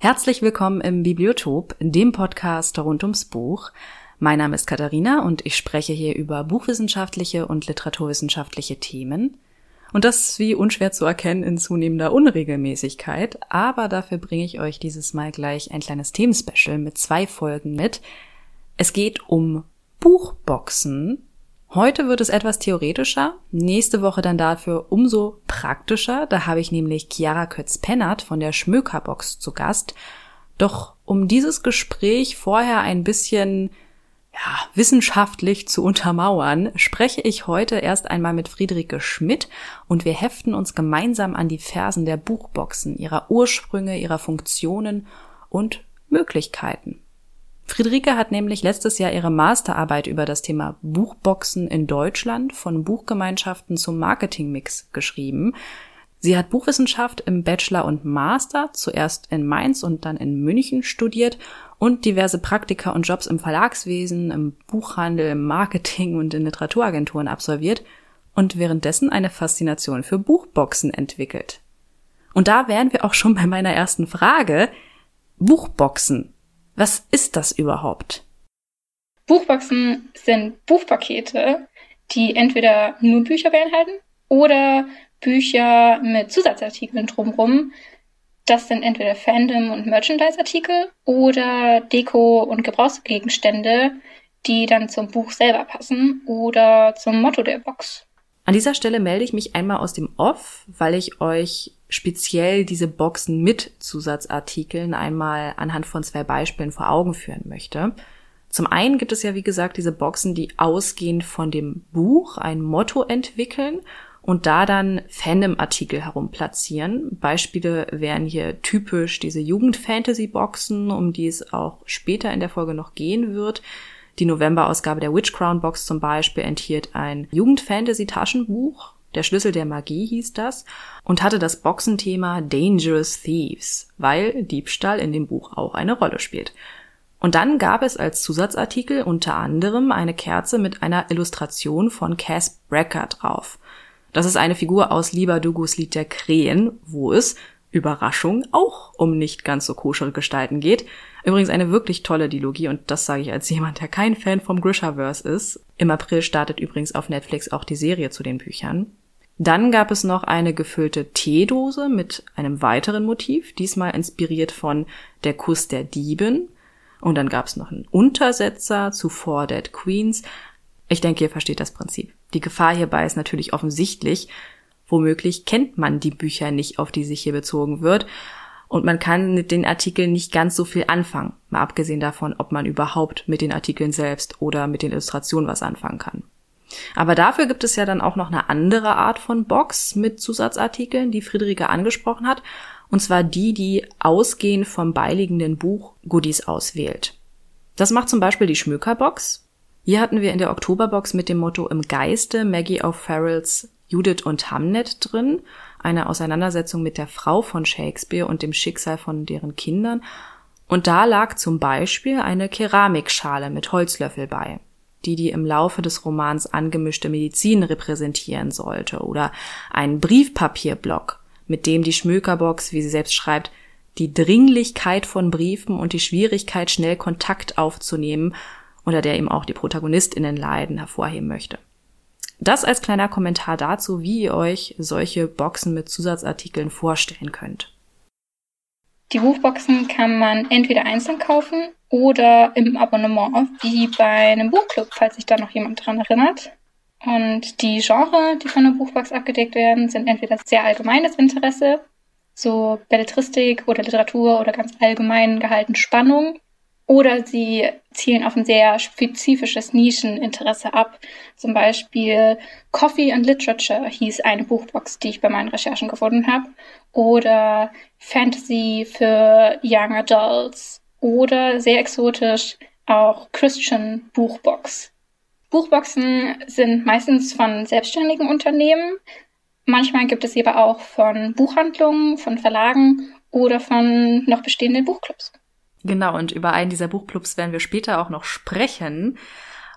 Herzlich willkommen im Bibliotop, dem Podcast rund ums Buch. Mein Name ist Katharina und ich spreche hier über buchwissenschaftliche und literaturwissenschaftliche Themen. Und das ist wie unschwer zu erkennen in zunehmender Unregelmäßigkeit, aber dafür bringe ich euch dieses Mal gleich ein kleines Themenspecial mit zwei Folgen mit. Es geht um Buchboxen Heute wird es etwas theoretischer, nächste Woche dann dafür umso praktischer. Da habe ich nämlich Chiara Kötz-Pennert von der Schmökerbox zu Gast. Doch um dieses Gespräch vorher ein bisschen ja, wissenschaftlich zu untermauern, spreche ich heute erst einmal mit Friederike Schmidt und wir heften uns gemeinsam an die Fersen der Buchboxen, ihrer Ursprünge, ihrer Funktionen und Möglichkeiten. Friederike hat nämlich letztes Jahr ihre Masterarbeit über das Thema Buchboxen in Deutschland von Buchgemeinschaften zum Marketingmix geschrieben. Sie hat Buchwissenschaft im Bachelor und Master zuerst in Mainz und dann in München studiert und diverse Praktika und Jobs im Verlagswesen, im Buchhandel, im Marketing und in Literaturagenturen absolviert und währenddessen eine Faszination für Buchboxen entwickelt. Und da wären wir auch schon bei meiner ersten Frage. Buchboxen. Was ist das überhaupt? Buchboxen sind Buchpakete, die entweder nur Bücher beinhalten oder Bücher mit Zusatzartikeln drumherum. Das sind entweder Fandom- und Merchandise-Artikel oder Deko- und Gebrauchsgegenstände, die dann zum Buch selber passen oder zum Motto der Box. An dieser Stelle melde ich mich einmal aus dem Off, weil ich euch speziell diese Boxen mit Zusatzartikeln einmal anhand von zwei Beispielen vor Augen führen möchte. Zum einen gibt es ja, wie gesagt, diese Boxen, die ausgehend von dem Buch ein Motto entwickeln und da dann Fandom-Artikel herumplatzieren. Beispiele wären hier typisch diese Jugend-Fantasy-Boxen, um die es auch später in der Folge noch gehen wird. Die November-Ausgabe der Witch Crown Box zum Beispiel enthielt ein Jugend-Fantasy-Taschenbuch. Der Schlüssel der Magie hieß das und hatte das Boxenthema Dangerous Thieves, weil Diebstahl in dem Buch auch eine Rolle spielt. Und dann gab es als Zusatzartikel unter anderem eine Kerze mit einer Illustration von Cass Brecker drauf. Das ist eine Figur aus Lieber Dugus Lied der Krähen, wo es, Überraschung, auch um nicht ganz so koschere Gestalten geht, Übrigens eine wirklich tolle Dilogie und das sage ich als jemand, der kein Fan vom Grishaverse ist. Im April startet übrigens auf Netflix auch die Serie zu den Büchern. Dann gab es noch eine gefüllte Teedose mit einem weiteren Motiv, diesmal inspiriert von Der Kuss der Dieben. Und dann gab es noch einen Untersetzer zu Four Dead Queens. Ich denke, ihr versteht das Prinzip. Die Gefahr hierbei ist natürlich offensichtlich. Womöglich kennt man die Bücher nicht, auf die sich hier bezogen wird und man kann mit den Artikeln nicht ganz so viel anfangen, mal abgesehen davon, ob man überhaupt mit den Artikeln selbst oder mit den Illustrationen was anfangen kann. Aber dafür gibt es ja dann auch noch eine andere Art von Box mit Zusatzartikeln, die Friederike angesprochen hat, und zwar die, die ausgehend vom beiliegenden Buch Goodies auswählt. Das macht zum Beispiel die Schmökerbox. Hier hatten wir in der Oktoberbox mit dem Motto Im Geiste Maggie O'Farrells Judith und Hamnet drin eine Auseinandersetzung mit der Frau von Shakespeare und dem Schicksal von deren Kindern. Und da lag zum Beispiel eine Keramikschale mit Holzlöffel bei, die die im Laufe des Romans angemischte Medizin repräsentieren sollte, oder ein Briefpapierblock, mit dem die Schmökerbox, wie sie selbst schreibt, die Dringlichkeit von Briefen und die Schwierigkeit, schnell Kontakt aufzunehmen, unter der eben auch die Protagonistinnen leiden, hervorheben möchte. Das als kleiner Kommentar dazu, wie ihr euch solche Boxen mit Zusatzartikeln vorstellen könnt. Die Buchboxen kann man entweder einzeln kaufen oder im Abonnement, wie bei einem Buchclub, falls sich da noch jemand dran erinnert. Und die Genre, die von der Buchbox abgedeckt werden, sind entweder sehr allgemeines Interesse, so Belletristik oder Literatur oder ganz allgemein gehalten Spannung, Oder sie zielen auf ein sehr spezifisches Nischeninteresse ab. Zum Beispiel Coffee and Literature hieß eine Buchbox, die ich bei meinen Recherchen gefunden habe. Oder Fantasy für Young Adults. Oder sehr exotisch auch Christian Buchbox. Buchboxen sind meistens von selbstständigen Unternehmen. Manchmal gibt es aber auch von Buchhandlungen, von Verlagen oder von noch bestehenden Buchclubs. Genau, und über einen dieser Buchclubs werden wir später auch noch sprechen.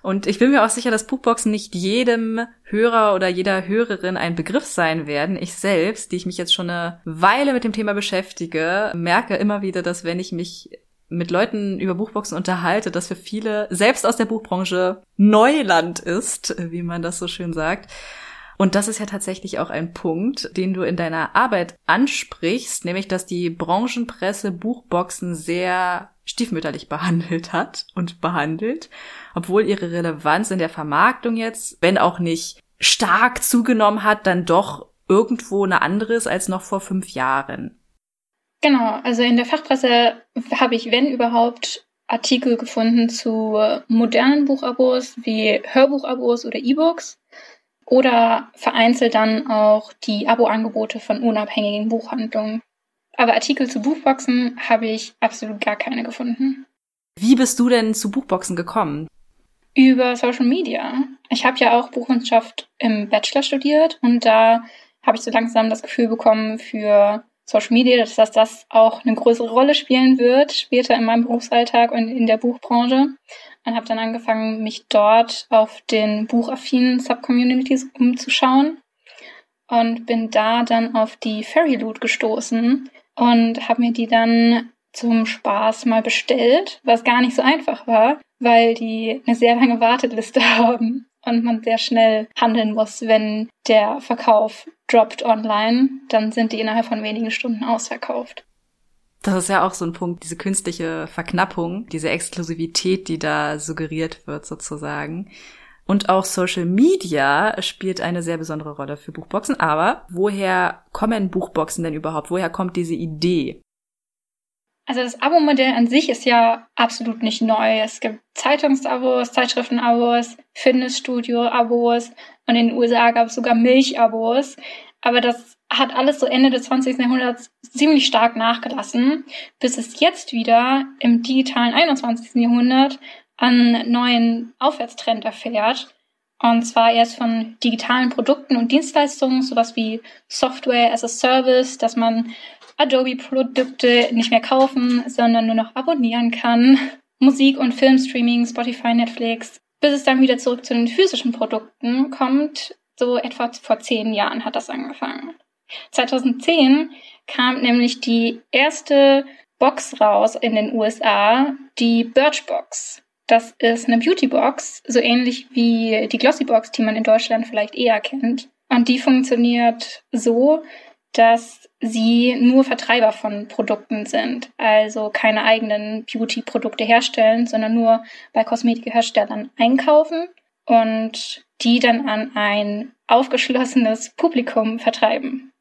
Und ich bin mir auch sicher, dass Buchboxen nicht jedem Hörer oder jeder Hörerin ein Begriff sein werden. Ich selbst, die ich mich jetzt schon eine Weile mit dem Thema beschäftige, merke immer wieder, dass wenn ich mich mit Leuten über Buchboxen unterhalte, das für viele, selbst aus der Buchbranche, Neuland ist, wie man das so schön sagt. Und das ist ja tatsächlich auch ein Punkt, den du in deiner Arbeit ansprichst, nämlich dass die Branchenpresse Buchboxen sehr stiefmütterlich behandelt hat und behandelt, obwohl ihre Relevanz in der Vermarktung jetzt, wenn auch nicht stark zugenommen hat, dann doch irgendwo eine andere ist als noch vor fünf Jahren. Genau, also in der Fachpresse habe ich, wenn überhaupt, Artikel gefunden zu modernen Buchabos wie Hörbuchabos oder E-Books oder vereinzelt dann auch die Abo-Angebote von unabhängigen Buchhandlungen. Aber Artikel zu Buchboxen habe ich absolut gar keine gefunden. Wie bist du denn zu Buchboxen gekommen? Über Social Media. Ich habe ja auch Buchwissenschaft im Bachelor studiert und da habe ich so langsam das Gefühl bekommen für Social Media, dass das auch eine größere Rolle spielen wird später in meinem Berufsalltag und in der Buchbranche. Und habe dann angefangen, mich dort auf den buchaffinen Subcommunities umzuschauen und bin da dann auf die Fairy Loot gestoßen und habe mir die dann zum Spaß mal bestellt, was gar nicht so einfach war, weil die eine sehr lange Warteliste haben und man sehr schnell handeln muss, wenn der Verkauf droppt online, dann sind die innerhalb von wenigen Stunden ausverkauft. Das ist ja auch so ein Punkt, diese künstliche Verknappung, diese Exklusivität, die da suggeriert wird sozusagen. Und auch Social Media spielt eine sehr besondere Rolle für Buchboxen. Aber woher kommen Buchboxen denn überhaupt? Woher kommt diese Idee? Also das Abo-Modell an sich ist ja absolut nicht neu. Es gibt Zeitungsabos, Zeitschriftenabos, Fitnessstudio-Abos und in den USA gab es sogar Milchabos. Aber das hat alles so Ende des 20. Jahrhunderts ziemlich stark nachgelassen, bis es jetzt wieder im digitalen 21. Jahrhundert einen neuen Aufwärtstrend erfährt. Und zwar erst von digitalen Produkten und Dienstleistungen, sowas wie Software as a Service, dass man Adobe-Produkte nicht mehr kaufen, sondern nur noch abonnieren kann. Musik- und Filmstreaming, Spotify, Netflix. Bis es dann wieder zurück zu den physischen Produkten kommt. So etwa vor zehn Jahren hat das angefangen. 2010 kam nämlich die erste Box raus in den USA, die Birchbox. Das ist eine Beautybox, so ähnlich wie die Glossybox, die man in Deutschland vielleicht eher kennt. Und die funktioniert so, dass sie nur Vertreiber von Produkten sind, also keine eigenen Beauty-Produkte herstellen, sondern nur bei Kosmetikherstellern einkaufen und die dann an ein aufgeschlossenes Publikum vertreiben.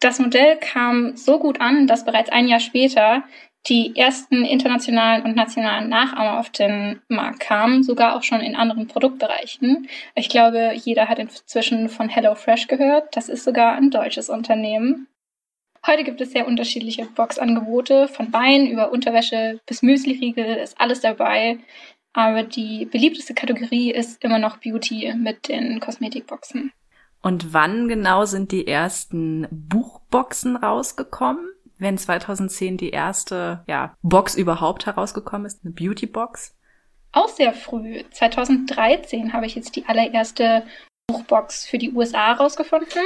Das Modell kam so gut an, dass bereits ein Jahr später die ersten internationalen und nationalen Nachahmer auf den Markt kamen, sogar auch schon in anderen Produktbereichen. Ich glaube, jeder hat inzwischen von HelloFresh gehört. Das ist sogar ein deutsches Unternehmen. Heute gibt es sehr unterschiedliche Boxangebote, von Wein über Unterwäsche bis Müsliriegel ist alles dabei. Aber die beliebteste Kategorie ist immer noch Beauty mit den Kosmetikboxen. Und wann genau sind die ersten Buchboxen rausgekommen? Wenn 2010 die erste ja, Box überhaupt herausgekommen ist, eine Beautybox? Auch sehr früh. 2013 habe ich jetzt die allererste Buchbox für die USA rausgefunden.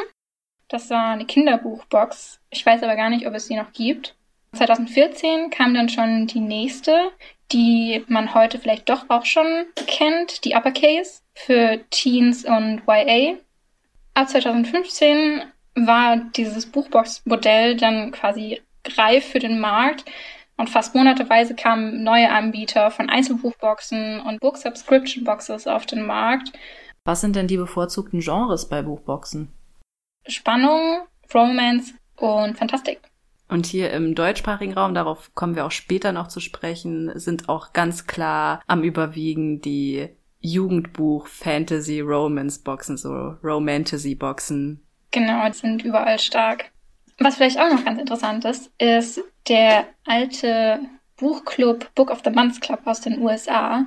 Das war eine Kinderbuchbox. Ich weiß aber gar nicht, ob es sie noch gibt. 2014 kam dann schon die nächste, die man heute vielleicht doch auch schon kennt, die Uppercase für Teens und YA. Ab 2015 war dieses Buchbox-Modell dann quasi reif für den Markt und fast monateweise kamen neue Anbieter von Einzelbuchboxen und Book Subscription Boxes auf den Markt. Was sind denn die bevorzugten Genres bei Buchboxen? Spannung, Romance und Fantastik. Und hier im deutschsprachigen Raum, darauf kommen wir auch später noch zu sprechen, sind auch ganz klar am Überwiegen die Jugendbuch Fantasy Romance Boxen, so Romantasy Boxen. Genau, die sind überall stark. Was vielleicht auch noch ganz interessant ist, ist der alte Buchclub Book of the Month Club aus den USA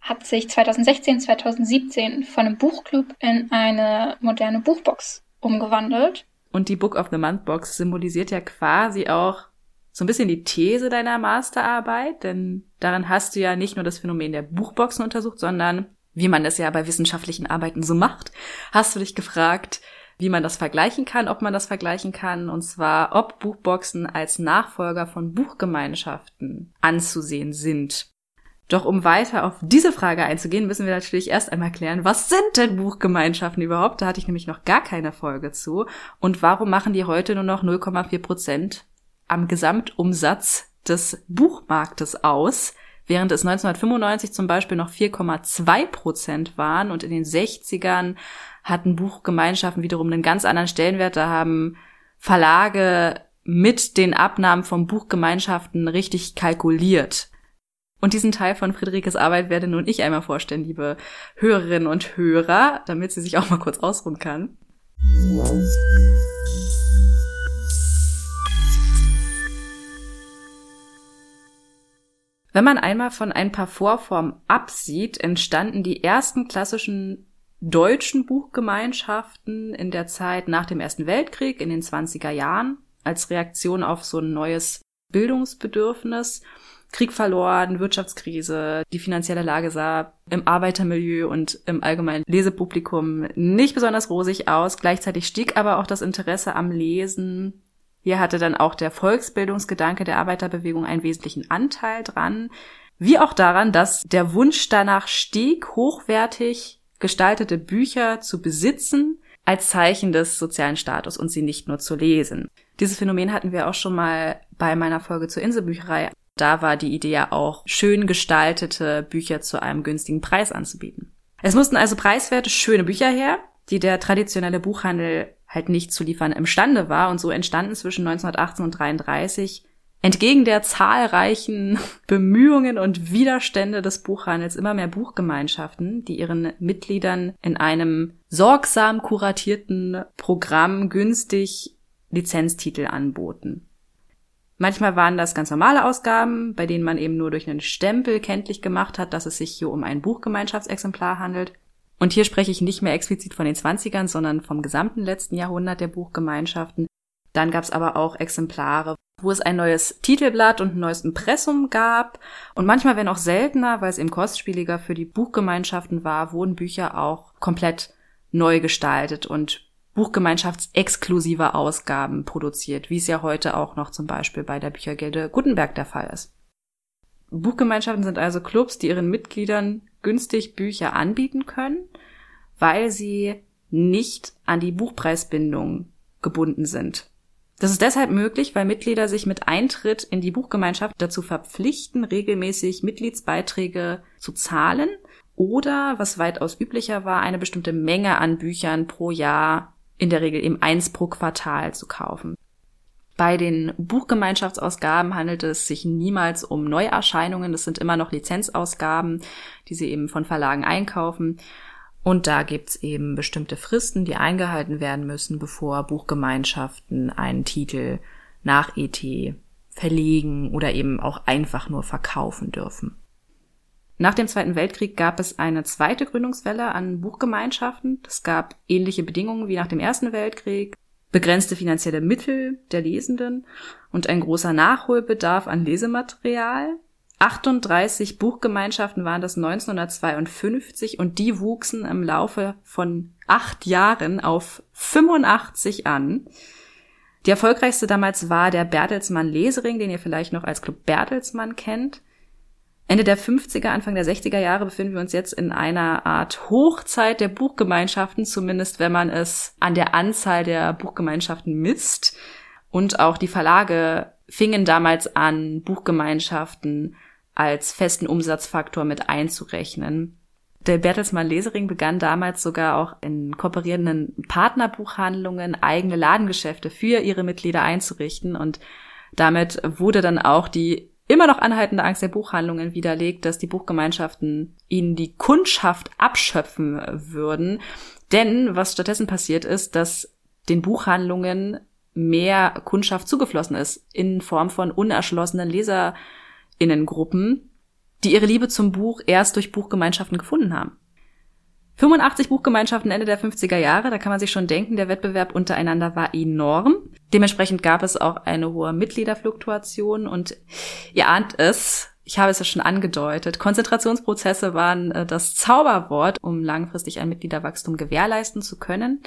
hat sich 2016, 2017 von einem Buchclub in eine moderne Buchbox umgewandelt. Und die Book of the Month Box symbolisiert ja quasi auch so ein bisschen die These deiner Masterarbeit, denn darin hast du ja nicht nur das Phänomen der Buchboxen untersucht, sondern wie man es ja bei wissenschaftlichen Arbeiten so macht, hast du dich gefragt, wie man das vergleichen kann, ob man das vergleichen kann, und zwar, ob Buchboxen als Nachfolger von Buchgemeinschaften anzusehen sind. Doch um weiter auf diese Frage einzugehen, müssen wir natürlich erst einmal klären, was sind denn Buchgemeinschaften überhaupt? Da hatte ich nämlich noch gar keine Folge zu. Und warum machen die heute nur noch 0,4 Prozent am Gesamtumsatz des Buchmarktes aus? während es 1995 zum Beispiel noch 4,2 Prozent waren und in den 60ern hatten Buchgemeinschaften wiederum einen ganz anderen Stellenwert. Da haben Verlage mit den Abnahmen von Buchgemeinschaften richtig kalkuliert. Und diesen Teil von Friederikes Arbeit werde nun ich einmal vorstellen, liebe Hörerinnen und Hörer, damit sie sich auch mal kurz ausruhen kann. Wenn man einmal von ein paar Vorformen absieht, entstanden die ersten klassischen deutschen Buchgemeinschaften in der Zeit nach dem Ersten Weltkrieg in den 20er Jahren als Reaktion auf so ein neues Bildungsbedürfnis. Krieg verloren, Wirtschaftskrise, die finanzielle Lage sah im Arbeitermilieu und im allgemeinen Lesepublikum nicht besonders rosig aus. Gleichzeitig stieg aber auch das Interesse am Lesen hier hatte dann auch der Volksbildungsgedanke der Arbeiterbewegung einen wesentlichen Anteil dran, wie auch daran, dass der Wunsch danach stieg, hochwertig gestaltete Bücher zu besitzen als Zeichen des sozialen Status und sie nicht nur zu lesen. Dieses Phänomen hatten wir auch schon mal bei meiner Folge zur Inselbücherei. Da war die Idee ja auch, schön gestaltete Bücher zu einem günstigen Preis anzubieten. Es mussten also preiswerte, schöne Bücher her, die der traditionelle Buchhandel halt nicht zu liefern imstande war. Und so entstanden zwischen 1918 und 33 entgegen der zahlreichen Bemühungen und Widerstände des Buchhandels immer mehr Buchgemeinschaften, die ihren Mitgliedern in einem sorgsam kuratierten Programm günstig Lizenztitel anboten. Manchmal waren das ganz normale Ausgaben, bei denen man eben nur durch einen Stempel kenntlich gemacht hat, dass es sich hier um ein Buchgemeinschaftsexemplar handelt. Und hier spreche ich nicht mehr explizit von den 20ern, sondern vom gesamten letzten Jahrhundert der Buchgemeinschaften. Dann gab es aber auch Exemplare, wo es ein neues Titelblatt und ein neues Impressum gab. Und manchmal, wenn auch seltener, weil es eben kostspieliger für die Buchgemeinschaften war, wurden Bücher auch komplett neu gestaltet und buchgemeinschaftsexklusive Ausgaben produziert, wie es ja heute auch noch zum Beispiel bei der Büchergilde Gutenberg der Fall ist. Buchgemeinschaften sind also Clubs, die ihren Mitgliedern günstig Bücher anbieten können, weil sie nicht an die Buchpreisbindung gebunden sind. Das ist deshalb möglich, weil Mitglieder sich mit Eintritt in die Buchgemeinschaft dazu verpflichten, regelmäßig Mitgliedsbeiträge zu zahlen oder, was weitaus üblicher war, eine bestimmte Menge an Büchern pro Jahr, in der Regel eben eins pro Quartal zu kaufen. Bei den Buchgemeinschaftsausgaben handelt es sich niemals um Neuerscheinungen. Es sind immer noch Lizenzausgaben, die sie eben von Verlagen einkaufen. Und da gibt's eben bestimmte Fristen, die eingehalten werden müssen, bevor Buchgemeinschaften einen Titel nach ET verlegen oder eben auch einfach nur verkaufen dürfen. Nach dem Zweiten Weltkrieg gab es eine zweite Gründungswelle an Buchgemeinschaften. Es gab ähnliche Bedingungen wie nach dem Ersten Weltkrieg begrenzte finanzielle Mittel der Lesenden und ein großer Nachholbedarf an Lesematerial. 38 Buchgemeinschaften waren das 1952 und die wuchsen im Laufe von acht Jahren auf 85 an. Die erfolgreichste damals war der Bertelsmann Lesering, den ihr vielleicht noch als Club Bertelsmann kennt. Ende der 50er, Anfang der 60er Jahre befinden wir uns jetzt in einer Art Hochzeit der Buchgemeinschaften, zumindest wenn man es an der Anzahl der Buchgemeinschaften misst. Und auch die Verlage fingen damals an, Buchgemeinschaften als festen Umsatzfaktor mit einzurechnen. Der Bertelsmann Lesering begann damals sogar auch in kooperierenden Partnerbuchhandlungen eigene Ladengeschäfte für ihre Mitglieder einzurichten und damit wurde dann auch die immer noch anhaltende Angst der Buchhandlungen widerlegt, dass die Buchgemeinschaften ihnen die Kundschaft abschöpfen würden. Denn was stattdessen passiert ist, dass den Buchhandlungen mehr Kundschaft zugeflossen ist in Form von unerschlossenen Leserinnengruppen, die ihre Liebe zum Buch erst durch Buchgemeinschaften gefunden haben. 85 Buchgemeinschaften Ende der 50er Jahre, da kann man sich schon denken, der Wettbewerb untereinander war enorm. Dementsprechend gab es auch eine hohe Mitgliederfluktuation und ihr ahnt es, ich habe es ja schon angedeutet, Konzentrationsprozesse waren äh, das Zauberwort, um langfristig ein Mitgliederwachstum gewährleisten zu können.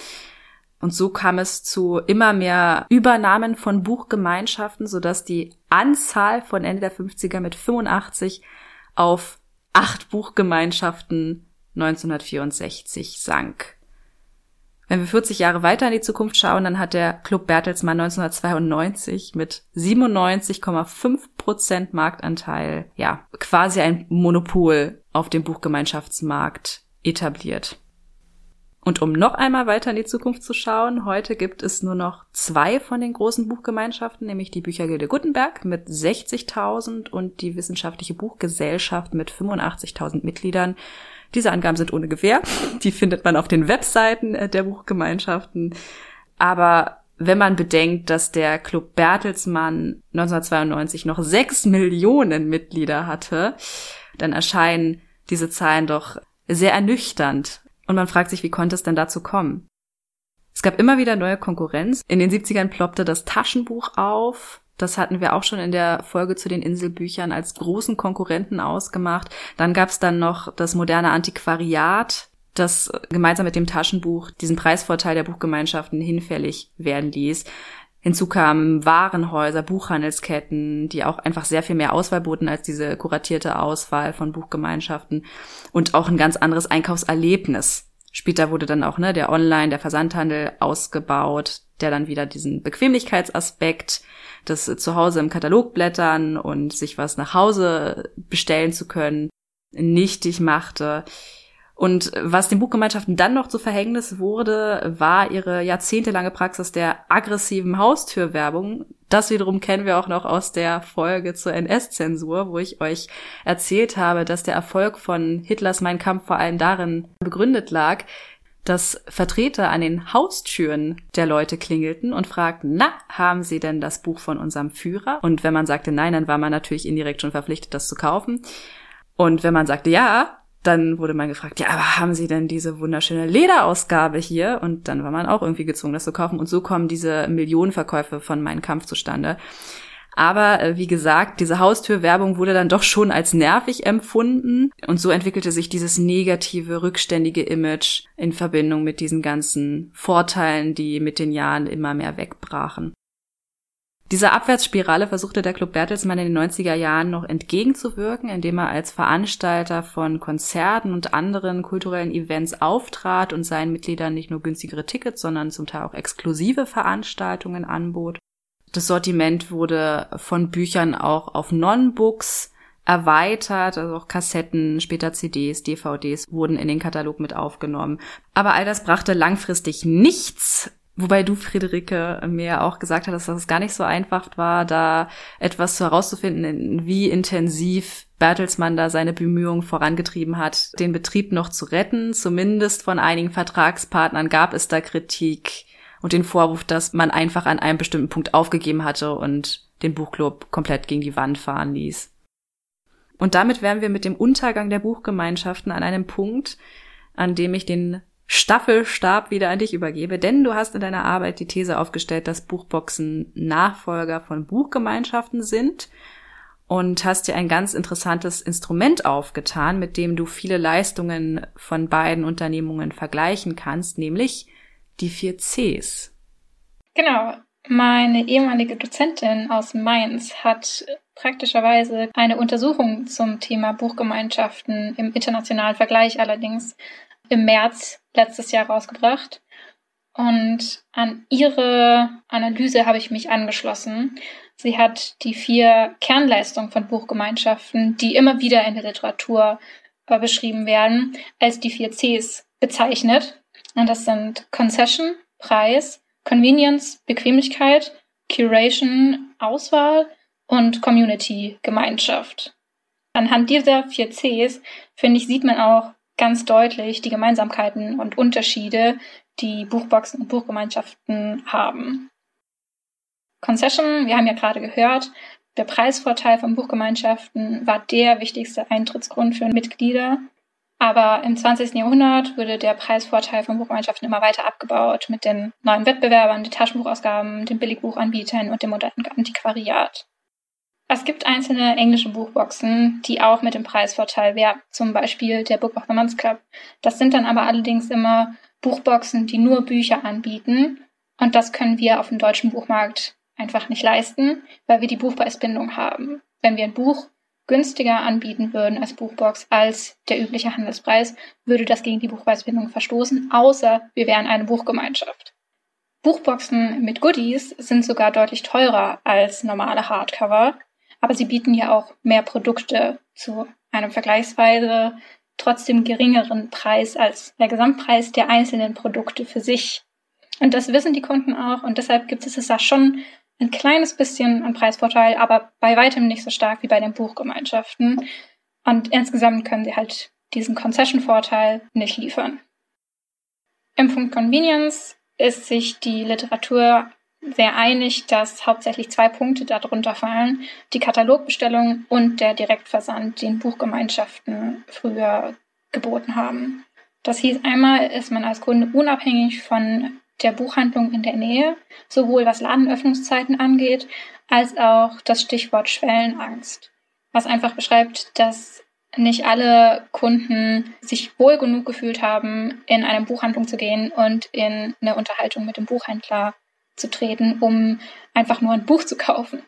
Und so kam es zu immer mehr Übernahmen von Buchgemeinschaften, sodass die Anzahl von Ende der 50er mit 85 auf acht Buchgemeinschaften 1964 sank. Wenn wir 40 Jahre weiter in die Zukunft schauen, dann hat der Club Bertelsmann 1992 mit 97,5 Prozent Marktanteil, ja, quasi ein Monopol auf dem Buchgemeinschaftsmarkt etabliert. Und um noch einmal weiter in die Zukunft zu schauen, heute gibt es nur noch zwei von den großen Buchgemeinschaften, nämlich die Büchergilde Gutenberg mit 60.000 und die Wissenschaftliche Buchgesellschaft mit 85.000 Mitgliedern. Diese Angaben sind ohne Gewähr. Die findet man auf den Webseiten äh, der Buchgemeinschaften. Aber wenn man bedenkt, dass der Club Bertelsmann 1992 noch sechs Millionen Mitglieder hatte, dann erscheinen diese Zahlen doch sehr ernüchternd und man fragt sich, wie konnte es denn dazu kommen? Es gab immer wieder neue Konkurrenz. In den 70ern ploppte das Taschenbuch auf. Das hatten wir auch schon in der Folge zu den Inselbüchern als großen Konkurrenten ausgemacht. Dann gab es dann noch das moderne Antiquariat, das gemeinsam mit dem Taschenbuch diesen Preisvorteil der Buchgemeinschaften hinfällig werden ließ. Hinzu kamen Warenhäuser, Buchhandelsketten, die auch einfach sehr viel mehr Auswahl boten als diese kuratierte Auswahl von Buchgemeinschaften und auch ein ganz anderes Einkaufserlebnis. Später wurde dann auch ne, der Online, der Versandhandel ausgebaut, der dann wieder diesen Bequemlichkeitsaspekt, das zu Hause im Katalog blättern und sich was nach Hause bestellen zu können, nichtig machte. Und was den Buchgemeinschaften dann noch zu Verhängnis wurde, war ihre jahrzehntelange Praxis der aggressiven Haustürwerbung. Das wiederum kennen wir auch noch aus der Folge zur NS-Zensur, wo ich euch erzählt habe, dass der Erfolg von Hitlers Mein Kampf vor allem darin begründet lag, dass Vertreter an den Haustüren der Leute klingelten und fragten, na, haben Sie denn das Buch von unserem Führer? Und wenn man sagte nein, dann war man natürlich indirekt schon verpflichtet, das zu kaufen. Und wenn man sagte ja, dann wurde man gefragt, ja, aber haben Sie denn diese wunderschöne Lederausgabe hier? Und dann war man auch irgendwie gezwungen, das zu kaufen. Und so kommen diese Millionenverkäufe von Mein Kampf zustande. Aber äh, wie gesagt, diese Haustürwerbung wurde dann doch schon als nervig empfunden. Und so entwickelte sich dieses negative, rückständige Image in Verbindung mit diesen ganzen Vorteilen, die mit den Jahren immer mehr wegbrachen. Dieser Abwärtsspirale versuchte der Club Bertelsmann in den 90er Jahren noch entgegenzuwirken, indem er als Veranstalter von Konzerten und anderen kulturellen Events auftrat und seinen Mitgliedern nicht nur günstigere Tickets, sondern zum Teil auch exklusive Veranstaltungen anbot. Das Sortiment wurde von Büchern auch auf Non-Books erweitert, also auch Kassetten, später CDs, DVDs wurden in den Katalog mit aufgenommen. Aber all das brachte langfristig nichts Wobei du, Friederike, mir auch gesagt hast, dass es gar nicht so einfach war, da etwas herauszufinden, wie intensiv Bertelsmann da seine Bemühungen vorangetrieben hat, den Betrieb noch zu retten. Zumindest von einigen Vertragspartnern gab es da Kritik und den Vorwurf, dass man einfach an einem bestimmten Punkt aufgegeben hatte und den Buchclub komplett gegen die Wand fahren ließ. Und damit wären wir mit dem Untergang der Buchgemeinschaften an einem Punkt, an dem ich den Staffelstab wieder an dich übergebe, denn du hast in deiner Arbeit die These aufgestellt, dass Buchboxen Nachfolger von Buchgemeinschaften sind und hast dir ein ganz interessantes Instrument aufgetan, mit dem du viele Leistungen von beiden Unternehmungen vergleichen kannst, nämlich die vier Cs. Genau. Meine ehemalige Dozentin aus Mainz hat praktischerweise eine Untersuchung zum Thema Buchgemeinschaften im internationalen Vergleich allerdings im März letztes Jahr rausgebracht. Und an ihre Analyse habe ich mich angeschlossen. Sie hat die vier Kernleistungen von Buchgemeinschaften, die immer wieder in der Literatur äh, beschrieben werden, als die vier Cs bezeichnet. Und das sind Concession, Preis, Convenience, Bequemlichkeit, Curation, Auswahl und Community, Gemeinschaft. Anhand dieser vier Cs, finde ich, sieht man auch ganz deutlich die Gemeinsamkeiten und Unterschiede, die Buchboxen und Buchgemeinschaften haben. Concession, wir haben ja gerade gehört, der Preisvorteil von Buchgemeinschaften war der wichtigste Eintrittsgrund für Mitglieder. Aber im 20. Jahrhundert wurde der Preisvorteil von Buchgemeinschaften immer weiter abgebaut mit den neuen Wettbewerbern, den Taschenbuchausgaben, den Billigbuchanbietern und dem modernen Antiquariat. Es gibt einzelne englische Buchboxen, die auch mit dem Preisvorteil werben, zum Beispiel der Book of the Month Club. Das sind dann aber allerdings immer Buchboxen, die nur Bücher anbieten. Und das können wir auf dem deutschen Buchmarkt einfach nicht leisten, weil wir die Buchpreisbindung haben. Wenn wir ein Buch günstiger anbieten würden als Buchbox als der übliche Handelspreis, würde das gegen die Buchpreisbindung verstoßen, außer wir wären eine Buchgemeinschaft. Buchboxen mit Goodies sind sogar deutlich teurer als normale Hardcover, aber sie bieten ja auch mehr Produkte zu einem vergleichsweise trotzdem geringeren Preis als der Gesamtpreis der einzelnen Produkte für sich. Und das wissen die Kunden auch und deshalb gibt es da schon ein kleines bisschen an Preisvorteil, aber bei weitem nicht so stark wie bei den Buchgemeinschaften. Und insgesamt können sie halt diesen Concession-Vorteil nicht liefern. Im Punkt Convenience ist sich die Literatur sehr einig, dass hauptsächlich zwei Punkte darunter fallen. Die Katalogbestellung und der Direktversand, den Buchgemeinschaften früher geboten haben. Das hieß einmal, ist man als Kunde unabhängig von der Buchhandlung in der Nähe, sowohl was Ladenöffnungszeiten angeht, als auch das Stichwort Schwellenangst, was einfach beschreibt, dass nicht alle Kunden sich wohl genug gefühlt haben, in eine Buchhandlung zu gehen und in eine Unterhaltung mit dem Buchhändler zu treten, um einfach nur ein Buch zu kaufen.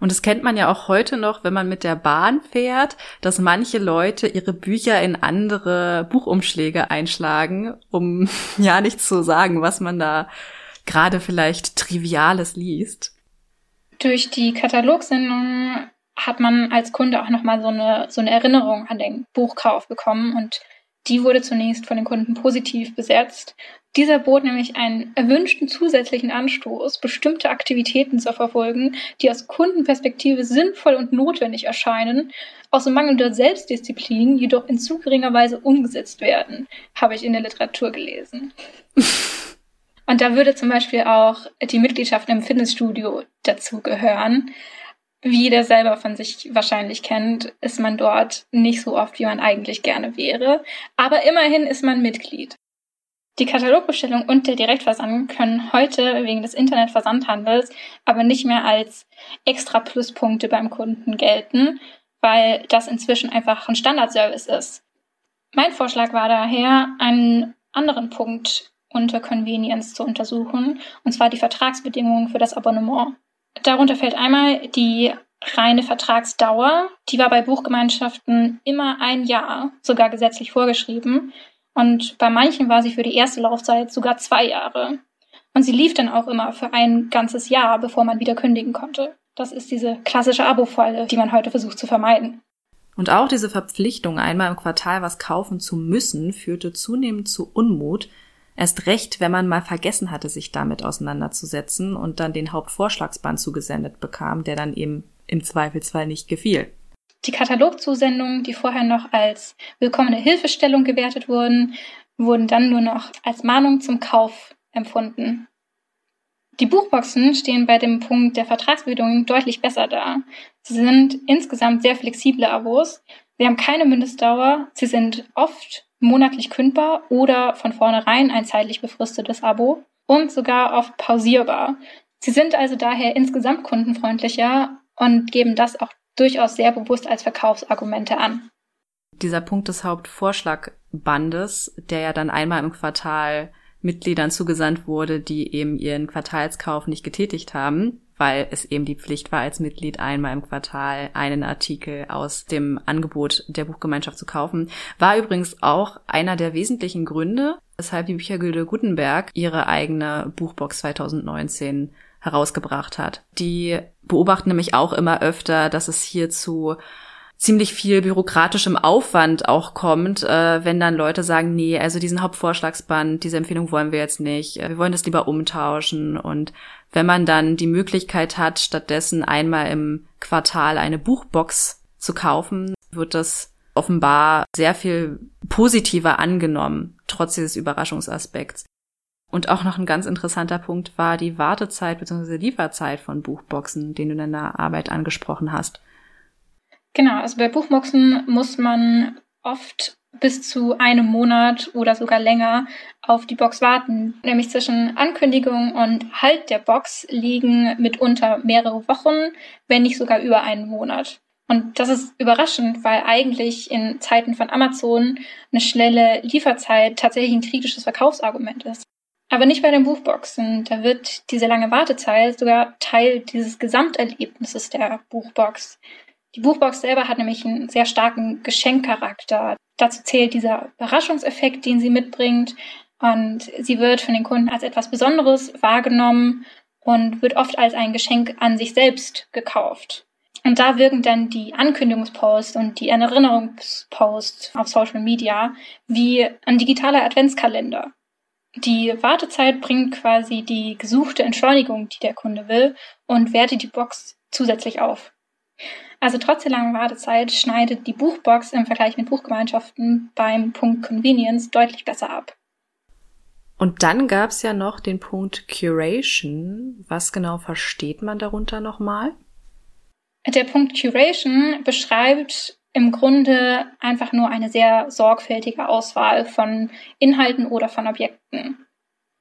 Und das kennt man ja auch heute noch, wenn man mit der Bahn fährt, dass manche Leute ihre Bücher in andere Buchumschläge einschlagen, um ja nicht zu sagen, was man da gerade vielleicht Triviales liest. Durch die Katalogsendung hat man als Kunde auch nochmal so eine, so eine Erinnerung an den Buchkauf bekommen und die wurde zunächst von den Kunden positiv besetzt. Dieser bot nämlich einen erwünschten zusätzlichen Anstoß, bestimmte Aktivitäten zu verfolgen, die aus Kundenperspektive sinnvoll und notwendig erscheinen, aus mangelnder Selbstdisziplin jedoch in zu geringer Weise umgesetzt werden, habe ich in der Literatur gelesen. und da würde zum Beispiel auch die Mitgliedschaft im Fitnessstudio dazu gehören wie jeder selber von sich wahrscheinlich kennt, ist man dort nicht so oft, wie man eigentlich gerne wäre. Aber immerhin ist man Mitglied. Die Katalogbestellung und der Direktversand können heute wegen des Internetversandhandels aber nicht mehr als extra Pluspunkte beim Kunden gelten, weil das inzwischen einfach ein Standardservice ist. Mein Vorschlag war daher, einen anderen Punkt unter Convenience zu untersuchen, und zwar die Vertragsbedingungen für das Abonnement. Darunter fällt einmal die reine Vertragsdauer. Die war bei Buchgemeinschaften immer ein Jahr, sogar gesetzlich vorgeschrieben. Und bei manchen war sie für die erste Laufzeit sogar zwei Jahre. Und sie lief dann auch immer für ein ganzes Jahr, bevor man wieder kündigen konnte. Das ist diese klassische Abo-Falle, die man heute versucht zu vermeiden. Und auch diese Verpflichtung, einmal im Quartal was kaufen zu müssen, führte zunehmend zu Unmut, Erst recht, wenn man mal vergessen hatte, sich damit auseinanderzusetzen und dann den Hauptvorschlagsband zugesendet bekam, der dann eben im Zweifelsfall nicht gefiel. Die Katalogzusendungen, die vorher noch als willkommene Hilfestellung gewertet wurden, wurden dann nur noch als Mahnung zum Kauf empfunden. Die Buchboxen stehen bei dem Punkt der Vertragsbedingungen deutlich besser da. Sie sind insgesamt sehr flexible Abos. Sie haben keine Mindestdauer. Sie sind oft monatlich kündbar oder von vornherein ein zeitlich befristetes Abo und sogar oft pausierbar. Sie sind also daher insgesamt kundenfreundlicher und geben das auch durchaus sehr bewusst als Verkaufsargumente an. Dieser Punkt des Hauptvorschlagbandes, der ja dann einmal im Quartal Mitgliedern zugesandt wurde, die eben ihren Quartalskauf nicht getätigt haben, weil es eben die Pflicht war, als Mitglied einmal im Quartal einen Artikel aus dem Angebot der Buchgemeinschaft zu kaufen. War übrigens auch einer der wesentlichen Gründe, weshalb die Büchergilde Gutenberg ihre eigene Buchbox 2019 herausgebracht hat. Die beobachten nämlich auch immer öfter, dass es hier zu ziemlich viel bürokratischem Aufwand auch kommt, äh, wenn dann Leute sagen, nee, also diesen Hauptvorschlagsband, diese Empfehlung wollen wir jetzt nicht, wir wollen das lieber umtauschen. Und wenn man dann die Möglichkeit hat, stattdessen einmal im Quartal eine Buchbox zu kaufen, wird das offenbar sehr viel positiver angenommen, trotz dieses Überraschungsaspekts. Und auch noch ein ganz interessanter Punkt war die Wartezeit bzw. Lieferzeit von Buchboxen, den du in deiner Arbeit angesprochen hast. Genau, also bei Buchboxen muss man oft bis zu einem Monat oder sogar länger auf die Box warten. Nämlich zwischen Ankündigung und Halt der Box liegen mitunter mehrere Wochen, wenn nicht sogar über einen Monat. Und das ist überraschend, weil eigentlich in Zeiten von Amazon eine schnelle Lieferzeit tatsächlich ein kritisches Verkaufsargument ist. Aber nicht bei den Buchboxen. Da wird diese lange Wartezeit sogar Teil dieses Gesamterlebnisses der Buchbox. Die Buchbox selber hat nämlich einen sehr starken Geschenkcharakter. Dazu zählt dieser Überraschungseffekt, den sie mitbringt. Und sie wird von den Kunden als etwas Besonderes wahrgenommen und wird oft als ein Geschenk an sich selbst gekauft. Und da wirken dann die Ankündigungsposts und die Erinnerungsposts auf Social Media wie ein digitaler Adventskalender. Die Wartezeit bringt quasi die gesuchte Entschleunigung, die der Kunde will, und wertet die Box zusätzlich auf. Also trotz der langen Wartezeit schneidet die Buchbox im Vergleich mit Buchgemeinschaften beim Punkt Convenience deutlich besser ab. Und dann gab's ja noch den Punkt Curation. Was genau versteht man darunter nochmal? Der Punkt Curation beschreibt im Grunde einfach nur eine sehr sorgfältige Auswahl von Inhalten oder von Objekten.